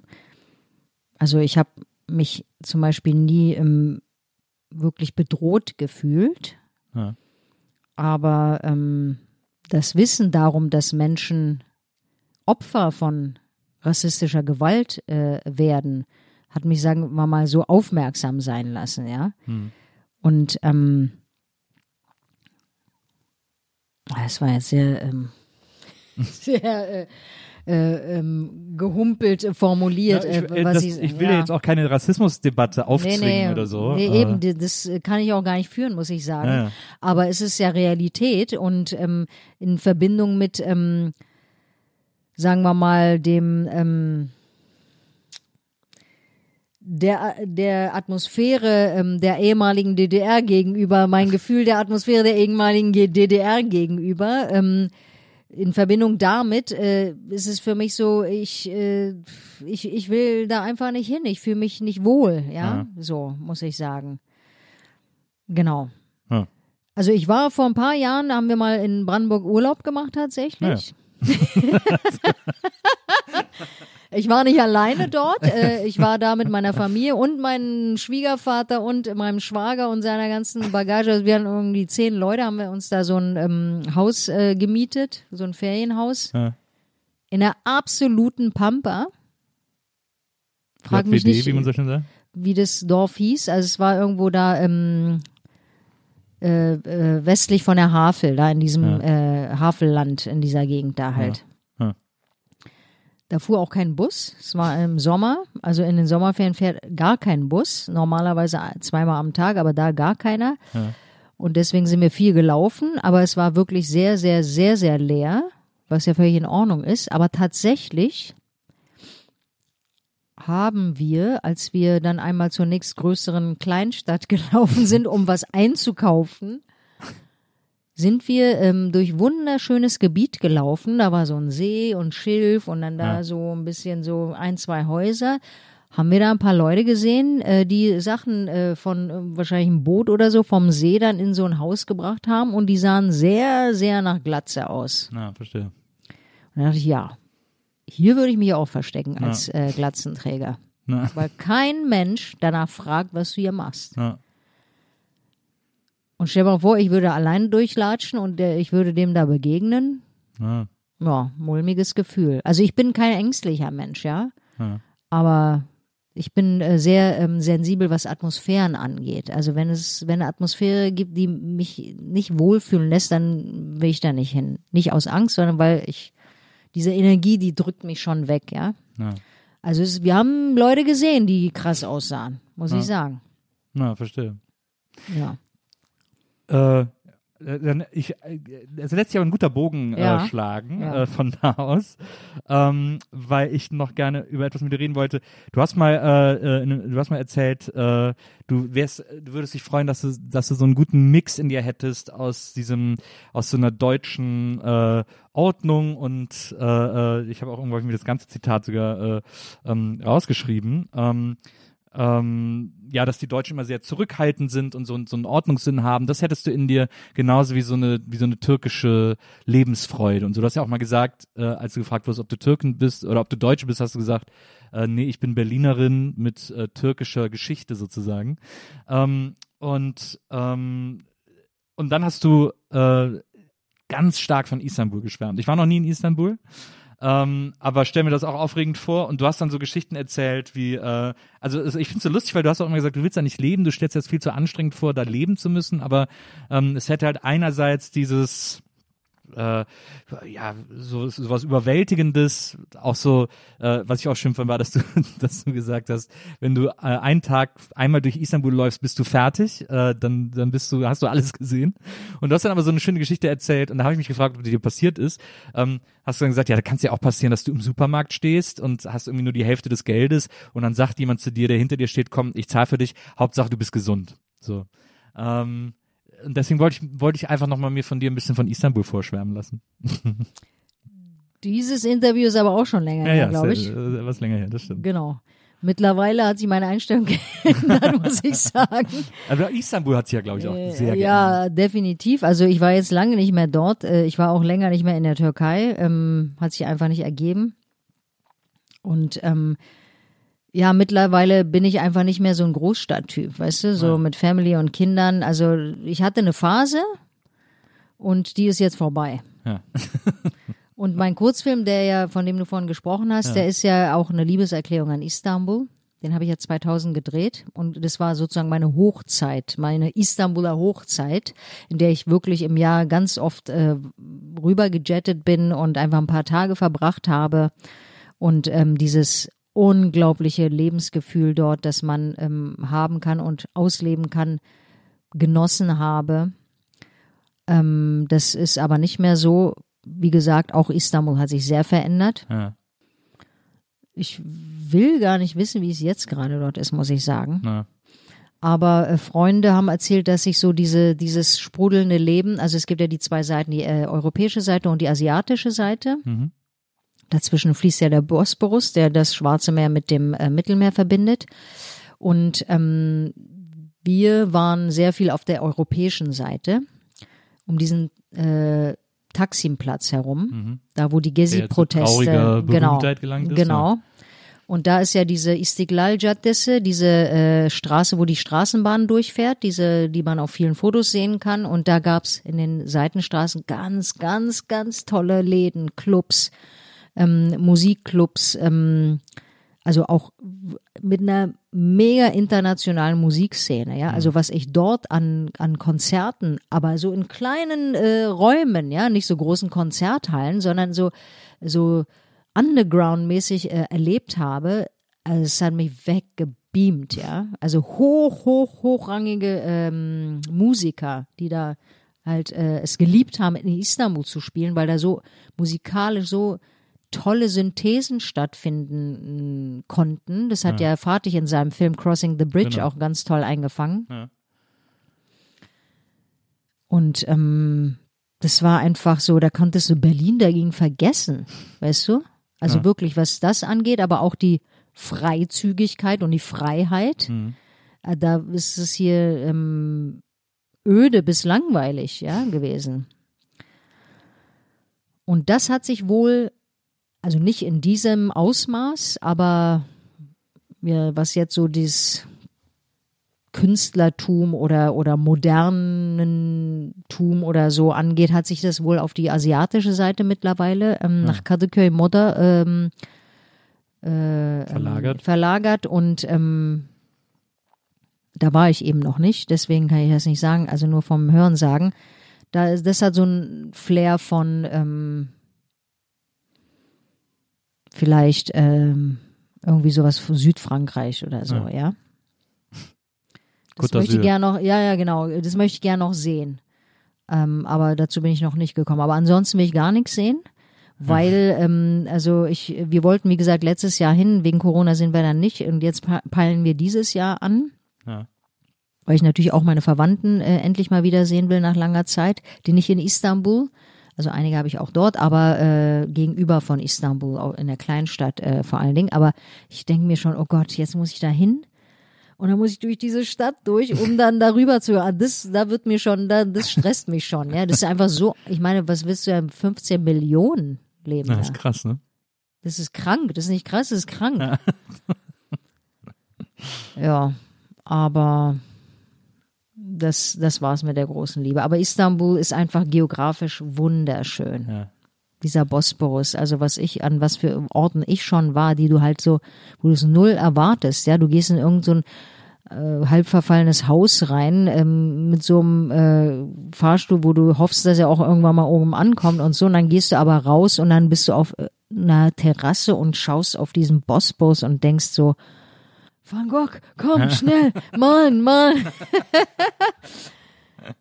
Also ich habe mich zum Beispiel nie ähm, wirklich bedroht gefühlt, Ja. aber ähm, das Wissen darum, dass Menschen Opfer von rassistischer Gewalt äh, werden, hat mich, sagen wir mal, so aufmerksam sein lassen, ja. Und ähm, das war jetzt sehr, ähm, sehr äh, äh, ähm, gehumpelt formuliert, Ja, ich, äh, was das, ich, ich will ja. jetzt auch keine Rassismusdebatte aufzwingen oder so. Nee, äh, eben, das kann ich auch gar nicht führen, muss ich sagen. Ja. Aber es ist ja Realität und ähm, in Verbindung mit, ähm, sagen wir mal, dem ähm, der, der Atmosphäre ähm, der ehemaligen DDR gegenüber, mein Gefühl der Atmosphäre der ehemaligen DDR gegenüber, ähm, in Verbindung damit äh, ist es für mich so, ich, äh, ich, ich will da einfach nicht hin. Ich fühle mich nicht wohl, ja? Ja. So, muss ich sagen. Genau. Ja. Also ich war vor ein paar Jahren, haben wir mal in Brandenburg Urlaub gemacht tatsächlich. ich war nicht alleine dort. Äh, ich war da mit meiner Familie und meinem Schwiegervater und meinem Schwager und seiner ganzen Bagage. Also wir waren irgendwie zehn Leute, haben wir uns da so ein ähm, Haus äh, gemietet, so ein Ferienhaus. Ja. In der absoluten Pampa. Frag mich nicht, wie man so schön sagt. wie das Dorf hieß. Also es war irgendwo da ähm, äh, äh, westlich von der Havel, da in diesem äh, Havelland, in dieser Gegend da halt. Da fuhr auch kein Bus. Es war im Sommer. Also in den Sommerferien fährt gar kein Bus. Normalerweise zweimal am Tag, aber da gar keiner. Ja. Und deswegen sind wir viel gelaufen. Aber es war wirklich sehr, sehr, sehr, sehr leer, was ja völlig in Ordnung ist. Aber tatsächlich haben wir, als wir dann einmal zur nächstgrößeren Kleinstadt gelaufen sind, um was einzukaufen, sind wir ähm, durch wunderschönes Gebiet gelaufen. Da war so ein See und Schilf und dann da Ja. so ein bisschen so ein, zwei Häuser. Haben wir da ein paar Leute gesehen, äh, die Sachen äh, von äh, wahrscheinlich einem Boot oder so vom See dann in so ein Haus gebracht haben und die sahen sehr, sehr nach Glatze aus. Ja, verstehe. Und da dachte ich, ja, hier würde ich mich auch verstecken als äh, Glatzenträger. Ja. Weil kein Mensch danach fragt, was du hier machst. Ja. Und stell dir mal vor, ich würde allein durchlatschen und äh, ich würde dem da begegnen. Ja. Ja, mulmiges Gefühl. Also ich bin kein ängstlicher Mensch, ja. Ja. Aber ich bin äh, sehr ähm, sensibel, was Atmosphären angeht. Also wenn es, wenn eine Atmosphäre gibt, die mich nicht wohlfühlen lässt, dann will ich da nicht hin. Nicht aus Angst, sondern weil ich, diese Energie, die drückt mich schon weg, ja. Ja. Also es, wir haben Leute gesehen, die krass aussahen, muss Ja. ich sagen. Ja, verstehe. Ja. Äh, dann ich, äh, es lässt sich aber ein guter Bogen Ja. äh, schlagen Ja. äh, von da aus, ähm, weil ich noch gerne über etwas mit dir reden wollte. Du hast mal, äh, äh, du hast mal erzählt, äh, du wärst, du würdest dich freuen, dass du, dass du so einen guten Mix in dir hättest aus diesem, aus so einer deutschen äh, Ordnung und äh, äh, ich habe auch irgendwo hab mir das ganze Zitat sogar äh, ähm, rausgeschrieben. Ähm, ähm, ja, dass die Deutschen immer sehr zurückhaltend sind und so, so einen Ordnungssinn haben, das hättest du in dir genauso wie so eine, wie so eine türkische Lebensfreude und so. Du hast ja auch mal gesagt, äh, als du gefragt wurdest, ob du Türken bist oder ob du Deutsche bist, hast du gesagt, äh, nee, ich bin Berlinerin mit äh, türkischer Geschichte sozusagen. Ähm, und, ähm, und dann hast du äh, ganz stark von Istanbul geschwärmt. Ich war noch nie in Istanbul. Ähm, aber stell mir das auch aufregend vor. Und du hast dann so Geschichten erzählt wie, äh, also ich finde es so lustig, weil du hast auch immer gesagt, du willst da nicht leben, du stellst dir das viel zu anstrengend vor, da leben zu müssen, aber ähm, es hätte halt einerseits dieses äh, ja, so so was Überwältigendes, auch so, äh, was ich auch schön fand, war, dass du, dass du gesagt hast, wenn du äh, einen Tag einmal durch Istanbul läufst, bist du fertig, äh, dann, dann bist du, hast du alles gesehen. Und du hast dann aber so eine schöne Geschichte erzählt und da habe ich mich gefragt, ob die dir passiert ist. Ähm, hast du dann gesagt, ja, da kann es ja auch passieren, dass du im Supermarkt stehst und hast irgendwie nur die Hälfte des Geldes und dann sagt jemand zu dir, der hinter dir steht, komm, ich zahle für dich, Hauptsache du bist gesund. So. Ähm, und deswegen wollte ich, wollte ich einfach nochmal mir von dir ein bisschen von Istanbul vorschwärmen lassen. Dieses Interview ist aber auch schon länger her, glaube ich. äh, was länger her, das stimmt. Genau. Mittlerweile hat sich meine Einstellung geändert, muss ich sagen. Aber Istanbul hat sich ja, glaube ich, auch Äh, sehr geändert. ja, definitiv. Also ich war jetzt lange nicht mehr dort. Äh, Ich war auch länger nicht mehr in der Türkei. Ähm, hat sich einfach nicht ergeben. Und ähm, ja, mittlerweile bin ich einfach nicht mehr so ein Großstadttyp, weißt du, so mit Family und Kindern. Also ich hatte eine Phase und die ist jetzt vorbei. Ja. Und mein Kurzfilm, der ja, von dem du vorhin gesprochen hast, der ist ja auch eine Liebeserklärung an Istanbul. Den habe ich ja 2000 gedreht und das war sozusagen meine Hochzeit, meine Istanbuler Hochzeit, in der ich wirklich im Jahr ganz oft äh, rüber gejettet bin und einfach ein paar Tage verbracht habe und ähm, dieses unglaubliche Lebensgefühl dort, das man ähm, haben kann und ausleben kann, genossen habe. Ähm, das ist aber nicht mehr so. Wie gesagt, auch Istanbul hat sich sehr verändert. Ja, Ich will gar nicht wissen, wie es jetzt gerade dort ist, muss ich sagen. na, Aber äh, Freunde haben erzählt, dass sich so diese, dieses sprudelnde Leben, also es gibt ja die zwei Seiten, die äh, europäische Seite und die asiatische Seite. Mhm. Dazwischen fließt ja der Bosporus, der das Schwarze Meer mit dem äh, Mittelmeer verbindet. Und ähm, wir waren sehr viel auf der europäischen Seite, um diesen äh, Taksimplatz herum, da wo die Mhm. Gezi-Proteste genau, gelangt ist, genau. Und da ist ja diese Istiglal Caddesi, diese äh, Straße, wo die Straßenbahn durchfährt, diese, die man auf vielen Fotos sehen kann. Und da gab's in den Seitenstraßen ganz, ganz, ganz tolle Läden, Clubs, ähm, Musikclubs, ähm, also auch mit einer mega internationalen Musikszene, ja. Also was ich dort an, an Konzerten, aber so in kleinen äh, Räumen, ja, nicht so großen Konzerthallen, sondern so, so underground-mäßig äh, erlebt habe, also es hat mich weggebeamt, ja. Also hoch, hoch, hochrangige ähm, Musiker, die da halt äh, es geliebt haben, in Istanbul zu spielen, weil da so musikalisch so tolle Synthesen stattfinden konnten. Das hat ja, ja Fatih in seinem Film Crossing the Bridge genau. auch ganz toll eingefangen. Ja. Und ähm, das war einfach so, da konntest du Berlin dagegen vergessen, weißt du? Also ja. wirklich, was das angeht, aber auch die Freizügigkeit und die Freiheit. Mhm. Äh, da ist es hier ähm, öde bis langweilig, ja, gewesen. Und das hat sich wohl, also nicht in diesem Ausmaß, aber ja, was jetzt so dieses Künstlertum oder, oder Modernentum oder so angeht, hat sich das wohl auf die asiatische Seite mittlerweile ähm, ja. nach Kadıköy Moda ähm, äh, verlagert. verlagert und ähm, da war ich eben noch nicht, deswegen kann ich das nicht sagen, also nur vom Hören sagen. Da, das hat so ein Flair von ähm, vielleicht ähm, irgendwie sowas von Südfrankreich oder so, ja. ja? Das möchte ich gerne noch, ja, ja, genau, das möchte ich gerne noch sehen. Ähm, aber dazu bin ich noch nicht gekommen. Aber ansonsten will ich gar nichts sehen, weil, ähm, also ich, wir wollten, wie gesagt, letztes Jahr hin, wegen Corona sind wir dann nicht und jetzt peilen wir dieses Jahr an. Ja. Weil ich natürlich auch meine Verwandten äh, endlich mal wieder sehen will nach langer Zeit, die nicht in Istanbul, also einige habe ich auch dort, aber äh, gegenüber von Istanbul, auch in der Kleinstadt äh, vor allen Dingen. Aber ich denke mir schon, oh Gott, jetzt muss ich da hin. Und dann muss ich durch diese Stadt durch, um dann darüber zu hören. Das, da wird mir schon, da, das stresst mich schon. Ja, das ist einfach so. Ich meine, was willst du ja 15 Millionen leben? Ja, das ist krass, ne? Das ist krank. Das ist nicht krass, das ist krank. Ja, ja aber das, das war's mit der großen Liebe. Aber Istanbul ist einfach geografisch wunderschön. Ja dieser Bosporus, also was ich, an was für Orten ich schon war, die du halt so, wo du es null erwartest, ja, du gehst in irgendein so äh, halb verfallenes Haus rein ähm, mit so einem äh, Fahrstuhl, wo du hoffst, dass er auch irgendwann mal oben ankommt und so, und dann gehst du aber raus und dann bist du auf äh, einer Terrasse und schaust auf diesen Bosporus und denkst so, Van Gogh, komm, schnell, malen, malen.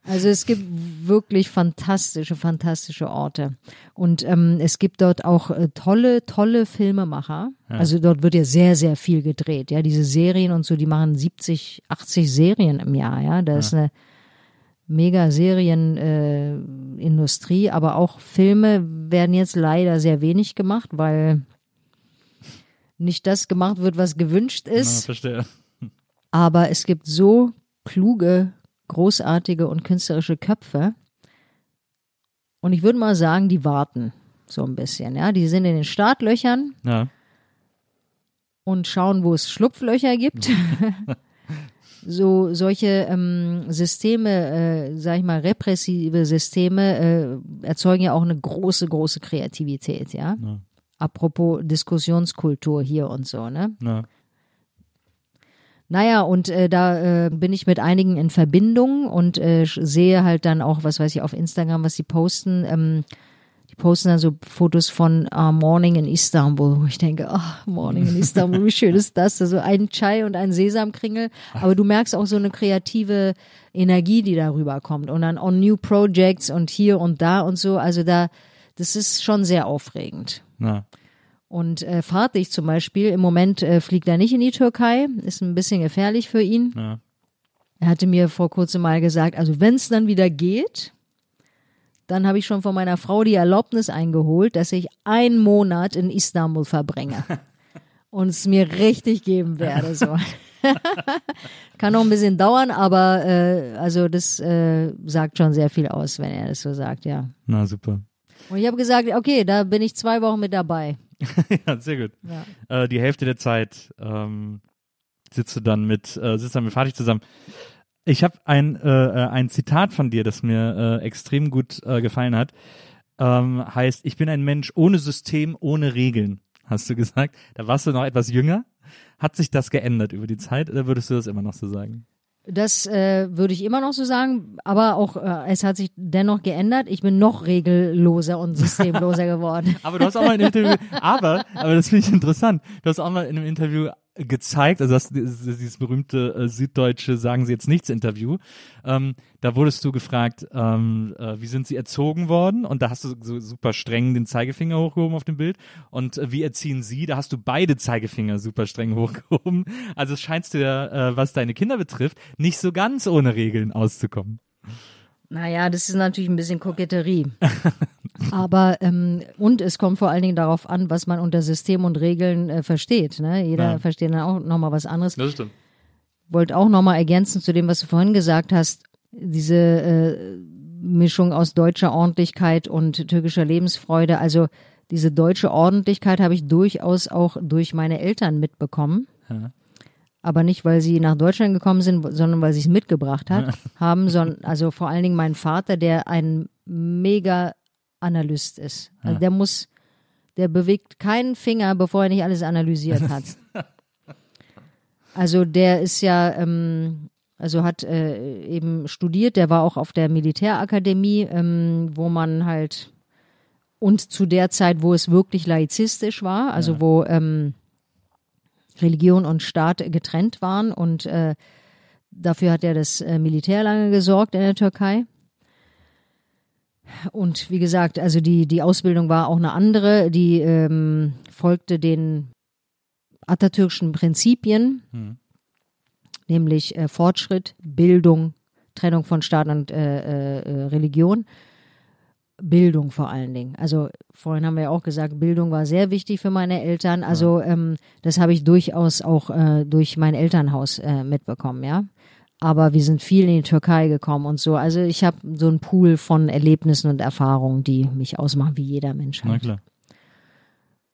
Also es gibt wirklich fantastische, fantastische Orte. Und ähm, es gibt dort auch äh, tolle, tolle Filmemacher. Ja. Also dort wird ja sehr, sehr viel gedreht. Ja, diese Serien und so, die machen 70, 80 Serien im Jahr. Ja, da ja. ist eine mega Serienindustrie, äh, aber auch Filme werden jetzt leider sehr wenig gemacht, weil nicht das gemacht wird, was gewünscht ist. Na, verstehe. Aber es gibt so kluge großartige und künstlerische Köpfe. Und ich würde mal sagen, die warten so ein bisschen. Ja, die sind in den Startlöchern ja. und schauen, wo es Schlupflöcher gibt. so solche ähm, Systeme, äh, sag ich mal, repressive Systeme äh, erzeugen ja auch eine große, große Kreativität. Ja. ja. Apropos Diskussionskultur hier und so. Ne. Ja. Naja, und äh, da äh, bin ich mit einigen in Verbindung und äh, sehe halt dann auch, was weiß ich, auf Instagram, was sie posten. Ähm, die posten dann so Fotos von uh, Morning in Istanbul, wo ich denke, ach, oh, Morning in Istanbul, wie schön ist das? Also ein Chai und ein Sesamkringel. Aber du merkst auch so eine kreative Energie, die darüber kommt. Und dann on new projects und hier und da und so. Also da, das ist schon sehr aufregend. Ja. Und äh, Fatih zum Beispiel, im Moment äh, fliegt er nicht in die Türkei, ist ein bisschen gefährlich für ihn. Ja. Er hatte mir vor kurzem mal gesagt, also wenn es dann wieder geht, dann habe ich schon von meiner Frau die Erlaubnis eingeholt, dass ich einen Monat in Istanbul verbringe und es mir richtig geben werde. So. Kann noch ein bisschen dauern, aber äh, also das äh, sagt schon sehr viel aus, wenn er das so sagt, ja. Na super. Und ich habe gesagt, okay, da bin ich zwei Wochen mit dabei. ja, sehr gut. Ja. Äh, die Hälfte der Zeit ähm, sitzt du dann mit, äh, sitzt dann mit Fatih zusammen. Ich habe ein, äh, äh, ein Zitat von dir, das mir äh, extrem gut äh, gefallen hat. Ähm, heißt, ich bin ein Mensch ohne System, ohne Regeln, hast du gesagt. Da warst du noch etwas jünger. Hat sich das geändert über die Zeit oder würdest du das immer noch so sagen? Das äh, würde ich immer noch so sagen, aber auch äh, es hat sich dennoch geändert. Ich bin noch regelloser und systemloser geworden. Aber du hast auch mal in einem Interview, aber, aber das finde ich interessant. Du hast auch mal in einem Interview gezeigt, also das, dieses berühmte äh, süddeutsche Sagen Sie jetzt nichts Interview, ähm, da wurdest du gefragt, ähm, äh, wie sind Sie erzogen worden? Und da hast du so super streng den Zeigefinger hochgehoben auf dem Bild. Und äh, wie erziehen Sie? Da hast du beide Zeigefinger super streng hochgehoben. Also es scheinst du ja, äh, was deine Kinder betrifft, nicht so ganz ohne Regeln auszukommen. Naja, das ist natürlich ein bisschen Koketterie. Aber ähm, und es kommt vor allen Dingen darauf an, was man unter System und Regeln äh, versteht. Ne? Jeder Ja. versteht dann auch nochmal was anderes. Das stimmt. Wollte auch nochmal ergänzen zu dem, was du vorhin gesagt hast. Diese äh, Mischung aus deutscher Ordentlichkeit und türkischer Lebensfreude. Also diese deutsche Ordentlichkeit habe ich durchaus auch durch meine Eltern mitbekommen. Ja. Aber nicht, weil sie nach Deutschland gekommen sind, sondern weil sie es mitgebracht hat, haben, sondern also vor allen Dingen mein Vater, der ein mega Analyst ist. Also der muss, der bewegt keinen Finger, bevor er nicht alles analysiert hat. Also der ist ja, ähm, also hat äh, eben studiert, der war auch auf der Militärakademie, ähm, wo man halt und zu der Zeit, wo es wirklich laizistisch war, also wo ähm, Religion und Staat getrennt waren und äh, dafür hat er das äh, Militär lange gesorgt in der Türkei. Und wie gesagt, also die, die Ausbildung war auch eine andere, die ähm, folgte den atatürkischen Prinzipien, nämlich äh, Fortschritt, Bildung, Trennung von Staat und äh, äh, Religion. Bildung vor allen Dingen. Also vorhin haben wir ja auch gesagt, Bildung war sehr wichtig für meine Eltern. Also ähm, das habe ich durchaus auch äh, durch mein Elternhaus äh, mitbekommen, ja. Aber wir sind viel in die Türkei gekommen und so. Also ich habe so einen Pool von Erlebnissen und Erfahrungen, die mich ausmachen, wie jeder Mensch Na halt. klar.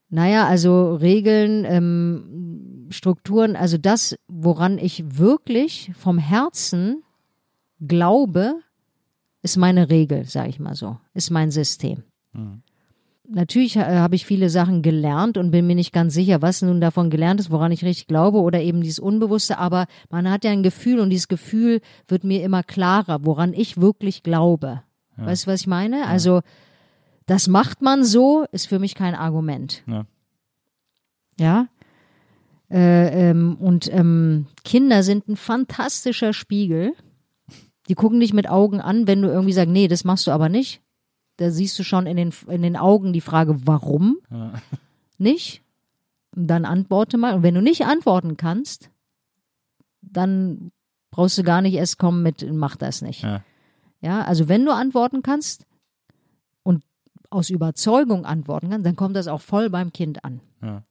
Naja, also Regeln, ähm, Strukturen, also das, woran ich wirklich vom Herzen glaube, ist meine Regel, sage ich mal so, ist mein System. Natürlich äh, habe ich viele Sachen gelernt und bin mir nicht ganz sicher, was nun davon gelernt ist, woran ich richtig glaube oder eben dieses Unbewusste, aber man hat ja ein Gefühl und dieses Gefühl wird mir immer klarer, woran ich wirklich glaube. Weißt du, was ich meine? Also, das macht man so, ist für mich kein Argument. Ja. Ja. Äh, ähm, und ähm, Kinder sind ein fantastischer Spiegel. Die gucken dich mit Augen an, wenn du irgendwie sagst, nee, das machst du aber nicht. Da siehst du schon in den, in den Augen die Frage, warum nicht? Und dann antworte mal. Und wenn du nicht antworten kannst, dann brauchst du gar nicht erst kommen mit, mach das nicht. Ja. Ja, also wenn du antworten kannst und aus Überzeugung antworten kannst, dann kommt das auch voll beim Kind an. Ja.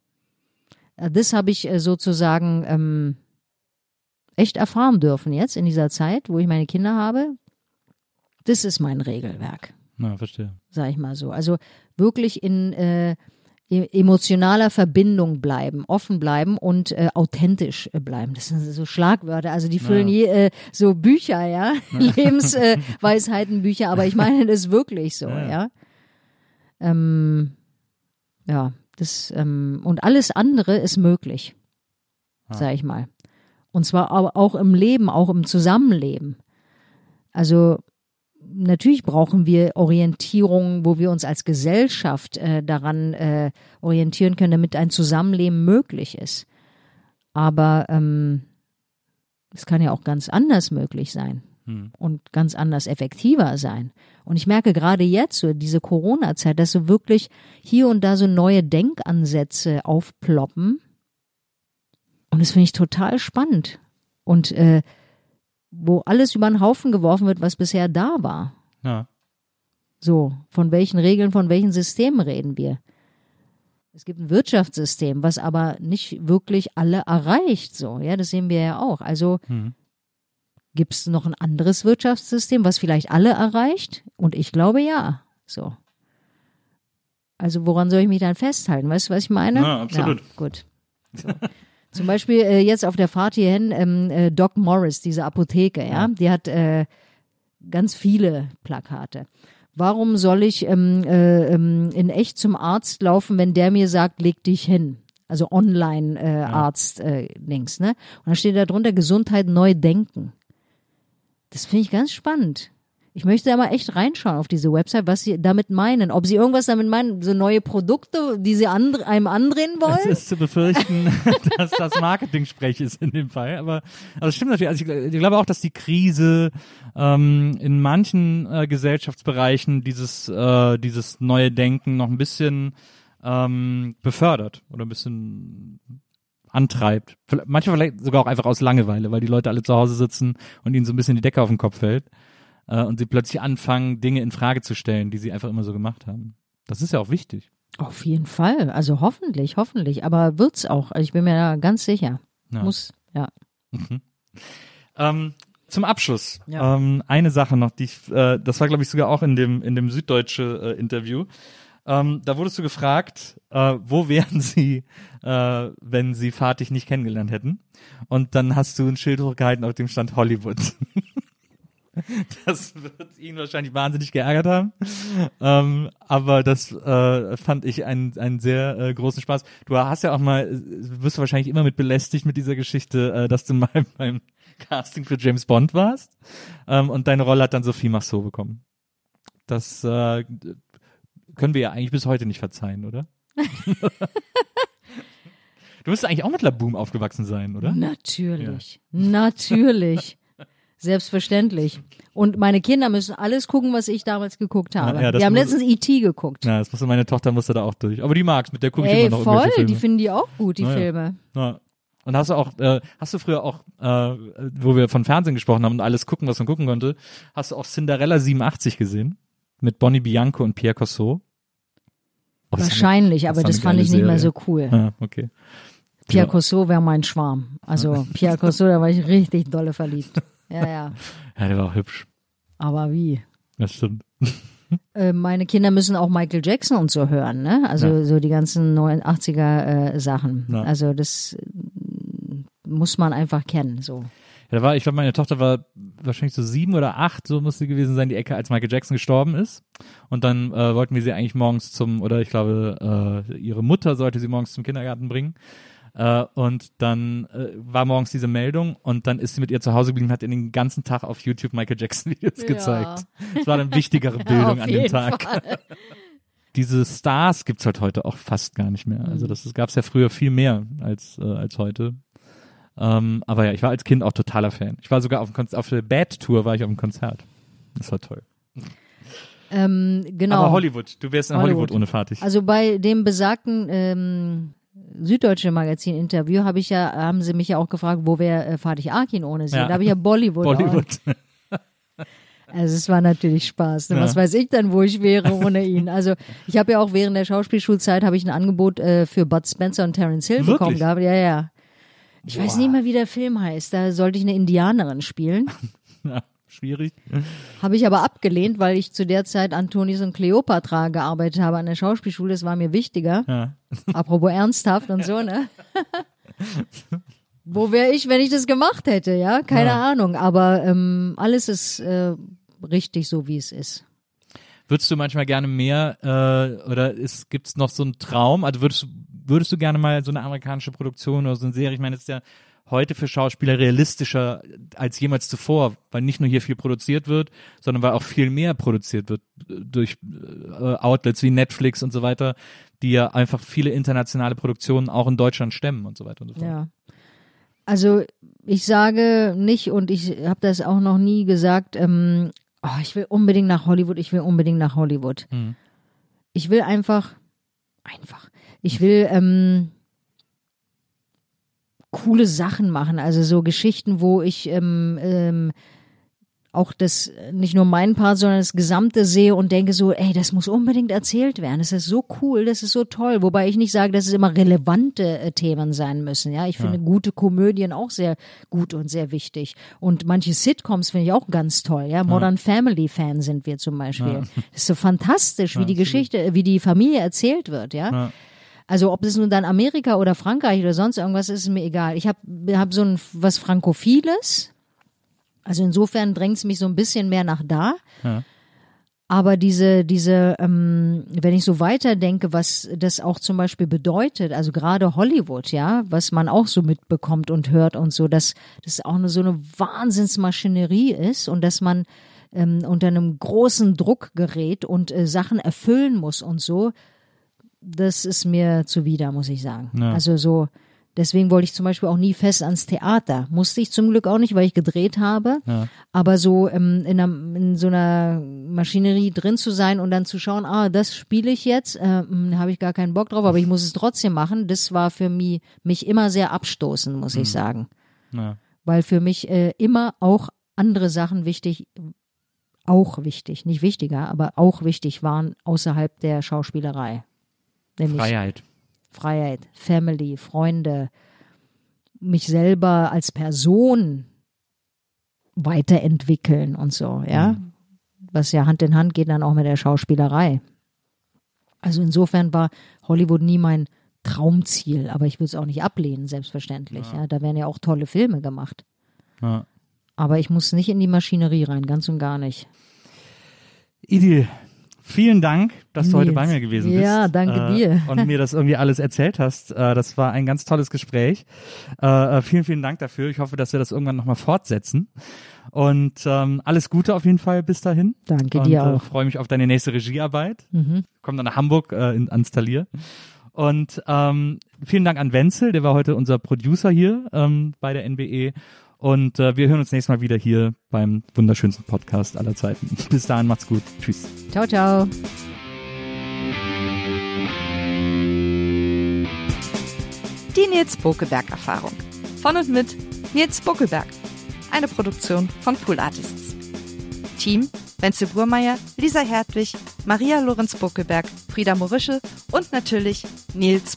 Äh, Das habe ich äh, sozusagen ähm, echt erfahren dürfen jetzt in dieser Zeit, wo ich meine Kinder habe. Das ist mein Regelwerk, Na, verstehe. sag ich mal so. Also wirklich in äh, e- emotionaler Verbindung bleiben, offen bleiben und äh, authentisch äh, bleiben. Das sind so Schlagwörter, also die füllen je, äh, so Bücher, ja, Lebensweisheitenbücher, äh, Weisheitenbücher, aber ich meine das wirklich so, Ja. ja. Ähm, ja, das ähm, und alles andere ist möglich, sag ich mal. Und zwar auch im Leben, auch im Zusammenleben. Also natürlich brauchen wir Orientierung, wo wir uns als Gesellschaft äh, daran äh, orientieren können, damit ein Zusammenleben möglich ist. Aber ähm, es kann ja auch ganz anders möglich sein und ganz anders effektiver sein. Und ich merke gerade jetzt, so diese Corona-Zeit, dass so wirklich hier und da so neue Denkansätze aufploppen. Und das finde ich total spannend. Und äh, wo alles über den Haufen geworfen wird, was bisher da war. Ja. So, von welchen Regeln, von welchen Systemen reden wir? Es gibt ein Wirtschaftssystem, was aber nicht wirklich alle erreicht, so, ja, das sehen wir ja auch. Also gibt es noch ein anderes Wirtschaftssystem, was vielleicht alle erreicht? Und ich glaube ja. So. Also woran soll ich mich dann festhalten? Weißt du, was ich meine? Ja, absolut. Ja, gut. So. Zum Beispiel äh, jetzt auf der Fahrt hierhin, ähm, äh, Doc Morris, diese Apotheke, ja, die hat äh, ganz viele Plakate. Warum soll ich ähm, äh, ähm, in echt zum Arzt laufen, wenn der mir sagt, leg dich hin? Also Online-Arzt-Links, ne? Und dann steht da drunter Gesundheit neu denken. Das finde ich ganz spannend. Ich möchte da mal echt reinschauen auf diese Website, was sie damit meinen. Ob sie irgendwas damit meinen, so neue Produkte, die sie andre, einem andrehen Es wollen? ist zu befürchten, dass das Marketing-Sprech ist in dem Fall. Aber, das stimmt natürlich. Also ich, ich glaube auch, dass die Krise ähm, in manchen äh, Gesellschaftsbereichen dieses, äh, dieses neue Denken noch ein bisschen ähm, befördert oder ein bisschen antreibt. Manchmal vielleicht sogar auch einfach aus Langeweile, weil die Leute alle zu Hause sitzen und ihnen so ein bisschen die Decke auf den Kopf fällt äh, und sie plötzlich anfangen, Dinge in Frage zu stellen, die sie einfach immer so gemacht haben. Das ist ja auch wichtig. Auf jeden Fall. Also hoffentlich, hoffentlich. Aber wird's auch. Also ich bin mir da ganz sicher. Ja. Muss, ja. Ähm, zum Abschluss Ja. ähm, eine Sache noch, die ich, äh, das war glaube ich sogar auch in dem in dem süddeutsche äh, Interview. Ähm, da wurdest du gefragt, äh, wo wären sie, äh, wenn sie Fatih nicht kennengelernt hätten? Und dann hast du ein Schild hochgehalten, auf dem stand Hollywood. Das wird ihn wahrscheinlich wahnsinnig geärgert haben. Ähm, aber das äh, fand ich einen, einen sehr äh, großen Spaß. Du hast ja auch mal, äh, wirst du wahrscheinlich immer mit belästigt mit dieser Geschichte, äh, dass du mal beim Casting für James Bond warst. Ähm, und deine Rolle hat dann Sophie Marceau bekommen. Das äh, können wir ja eigentlich bis heute nicht verzeihen, oder? du müsstest eigentlich auch mit Laboom aufgewachsen sein, oder? Natürlich. Natürlich. Selbstverständlich. Und meine Kinder müssen alles gucken, was ich damals geguckt habe. Ja, ja, die haben muss- letztens E.T. geguckt. Ja, das musste meine Tochter musste da auch durch. Aber die mag's, mit der gucke ich Ey, immer noch voll, Filme. die finden die auch gut, die Na. Filme. Ja. Und hast du auch, äh, hast du früher auch, äh, wo wir von Fernsehen gesprochen haben und alles gucken, was man gucken konnte, hast du auch Cinderella 87 gesehen? Mit Bonnie Bianco und Pierre Cossot? Oh, das Wahrscheinlich, das aber das fand ich nicht mehr Serie. so cool. Ja, okay. Pierre Ja. Cossot wäre mein Schwarm. Also Pierre Cossot, da war ich richtig dolle verliebt. Ja, ja. Ja, der war auch hübsch. Aber wie? Das stimmt. Äh, meine Kinder müssen auch Michael Jackson und so hören, ne? Also Ja. so die ganzen 89er äh, Sachen. Ja. Also das äh, muss man einfach kennen, so. Ja, da war, ich glaube, meine Tochter war wahrscheinlich so sieben oder acht, so musste gewesen sein, die Ecke, als Michael Jackson gestorben ist. Und dann äh, wollten wir sie eigentlich morgens zum, oder ich glaube, äh, ihre Mutter sollte sie morgens zum Kindergarten bringen. Äh, und dann äh, war morgens diese Meldung und dann ist sie mit ihr zu Hause geblieben und hat ihr den ganzen Tag auf YouTube Michael Jackson Videos gezeigt. Das war dann wichtigere Bildung an dem Tag. Fall. Diese Stars gibt's halt heute auch fast gar nicht mehr. Also das gab's ja früher viel mehr als, äh, als heute. Ähm, aber ja, ich war als Kind auch totaler Fan. Ich war sogar auf, dem Konz- auf der Bad Tour war ich auf dem Konzert. Das war toll. Ähm, genau. Aber Hollywood, du wärst in Hollywood, Hollywood. ohne Fatih. Also bei dem besagten ähm, Süddeutsche Magazin Interview habe ich ja, haben sie mich ja auch gefragt, wo wäre äh, Fatih Akin ohne sie? Ja. Da habe ich ja Bollywood. Bollywood. Also es war natürlich Spaß. Ne? Ja. Was weiß ich denn, wo ich wäre ohne ihn? Also ich habe ja auch während der Schauspielschulzeit habe ich ein Angebot äh, für Bud Spencer und Terence Hill Wirklich? bekommen gehabt. Ja, ja. Ich weiß nicht mehr, wie der Film heißt. Da sollte ich eine Indianerin spielen. Ja, schwierig. Habe ich aber abgelehnt, weil ich zu der Zeit Antonis und Cleopatra gearbeitet habe an der Schauspielschule. Das war mir wichtiger. Ja. Apropos ernsthaft und so, ne? Wo wäre ich, wenn ich das gemacht hätte, ja? Keine Ja. Ahnung. Aber ähm, alles ist äh, richtig so, wie es ist. Würdest du manchmal gerne mehr äh, oder ist, gibt's noch so einen Traum? Also würdest, du- würdest du gerne mal so eine amerikanische Produktion oder so eine Serie? Ich meine, es ist ja heute für Schauspieler realistischer als jemals zuvor, weil nicht nur hier viel produziert wird, sondern weil auch viel mehr produziert wird äh, durch äh, Outlets wie Netflix und so weiter, die ja einfach viele internationale Produktionen auch in Deutschland stemmen und so weiter und so fort. Ja. Also ich sage nicht und ich habe das auch noch nie gesagt, ähm, oh, ich will unbedingt nach Hollywood, ich will unbedingt nach Hollywood. Mhm. Ich will einfach, einfach, ich will ähm, coole Sachen machen, also so Geschichten, wo ich ähm, ähm, auch das, nicht nur meinen Part, sondern das Gesamte sehe und denke so, ey, das muss unbedingt erzählt werden. Das ist so cool, das ist so toll. Wobei ich nicht sage, dass es immer relevante äh, Themen sein müssen. Ja, ich finde gute Komödien auch sehr gut und sehr wichtig. Und manche Sitcoms finde ich auch ganz toll. Ja, Modern Family Fan sind wir zum Beispiel. Das ist so fantastisch, wie die Geschichte, wie die Familie erzählt wird. Ja. Also ob es nun dann Amerika oder Frankreich oder sonst irgendwas ist, ist mir egal. Ich habe hab so ein was Frankophiles. Also insofern drängt es mich so ein bisschen mehr nach da. Ja. Aber diese, diese, ähm, wenn ich so weiterdenke, was das auch zum Beispiel bedeutet, also gerade Hollywood, ja, was man auch so mitbekommt und hört und so, dass das auch eine, so eine Wahnsinnsmaschinerie ist und dass man ähm, unter einem großen Druck gerät und äh, Sachen erfüllen muss und so, das ist mir zuwider, muss ich sagen. Ja. Also so, deswegen wollte ich zum Beispiel auch nie fest ans Theater. Musste ich zum Glück auch nicht, weil ich gedreht habe. Ja. Aber so ähm, in, einer, in so einer Maschinerie drin zu sein und dann zu schauen, ah, das spiele ich jetzt, äh, mh, habe ich gar keinen Bock drauf, aber ich muss es trotzdem machen, das war für mich, mich immer sehr abstoßend, muss ich sagen. Ja. Weil für mich äh, immer auch andere Sachen wichtig, auch wichtig, nicht wichtiger, aber auch wichtig waren außerhalb der Schauspielerei. Nämlich Freiheit. Freiheit, Family, Freunde, mich selber als Person weiterentwickeln und so, ja. Was ja Hand in Hand geht dann auch mit der Schauspielerei. Also insofern war Hollywood nie mein Traumziel, aber ich würde es auch nicht ablehnen, selbstverständlich. Ja. Da werden ja auch tolle Filme gemacht. Ja. Aber ich muss nicht in die Maschinerie rein, ganz und gar nicht. Idil, vielen Dank, dass du heute Nils. bei mir gewesen bist. Ja, danke äh, dir. Und mir das irgendwie alles erzählt hast. Äh, das war ein ganz tolles Gespräch. Äh, äh, vielen, vielen Dank dafür. Ich hoffe, dass wir das irgendwann nochmal fortsetzen. Und ähm, alles Gute auf jeden Fall bis dahin. Danke und, dir äh, auch. freue mich auf deine nächste Regiearbeit. Mhm. Komm dann nach Hamburg äh, in, ans Talier. Und ähm, vielen Dank an Wenzel, der war heute unser Producer hier ähm, bei der NBE. Und äh, wir hören uns nächstes Mal wieder hier beim wunderschönsten Podcast aller Zeiten. Bis dahin, macht's gut. Tschüss. Ciao, ciao. Die Nils Bokelberg Erfahrung. Von und mit Nils Bokelberg. Eine Produktion von Pool Artists. Team Wenzel Burmeier, Lisa Hertwig, Maria Lorenz Bokelberg, Frieda Morische und natürlich Nils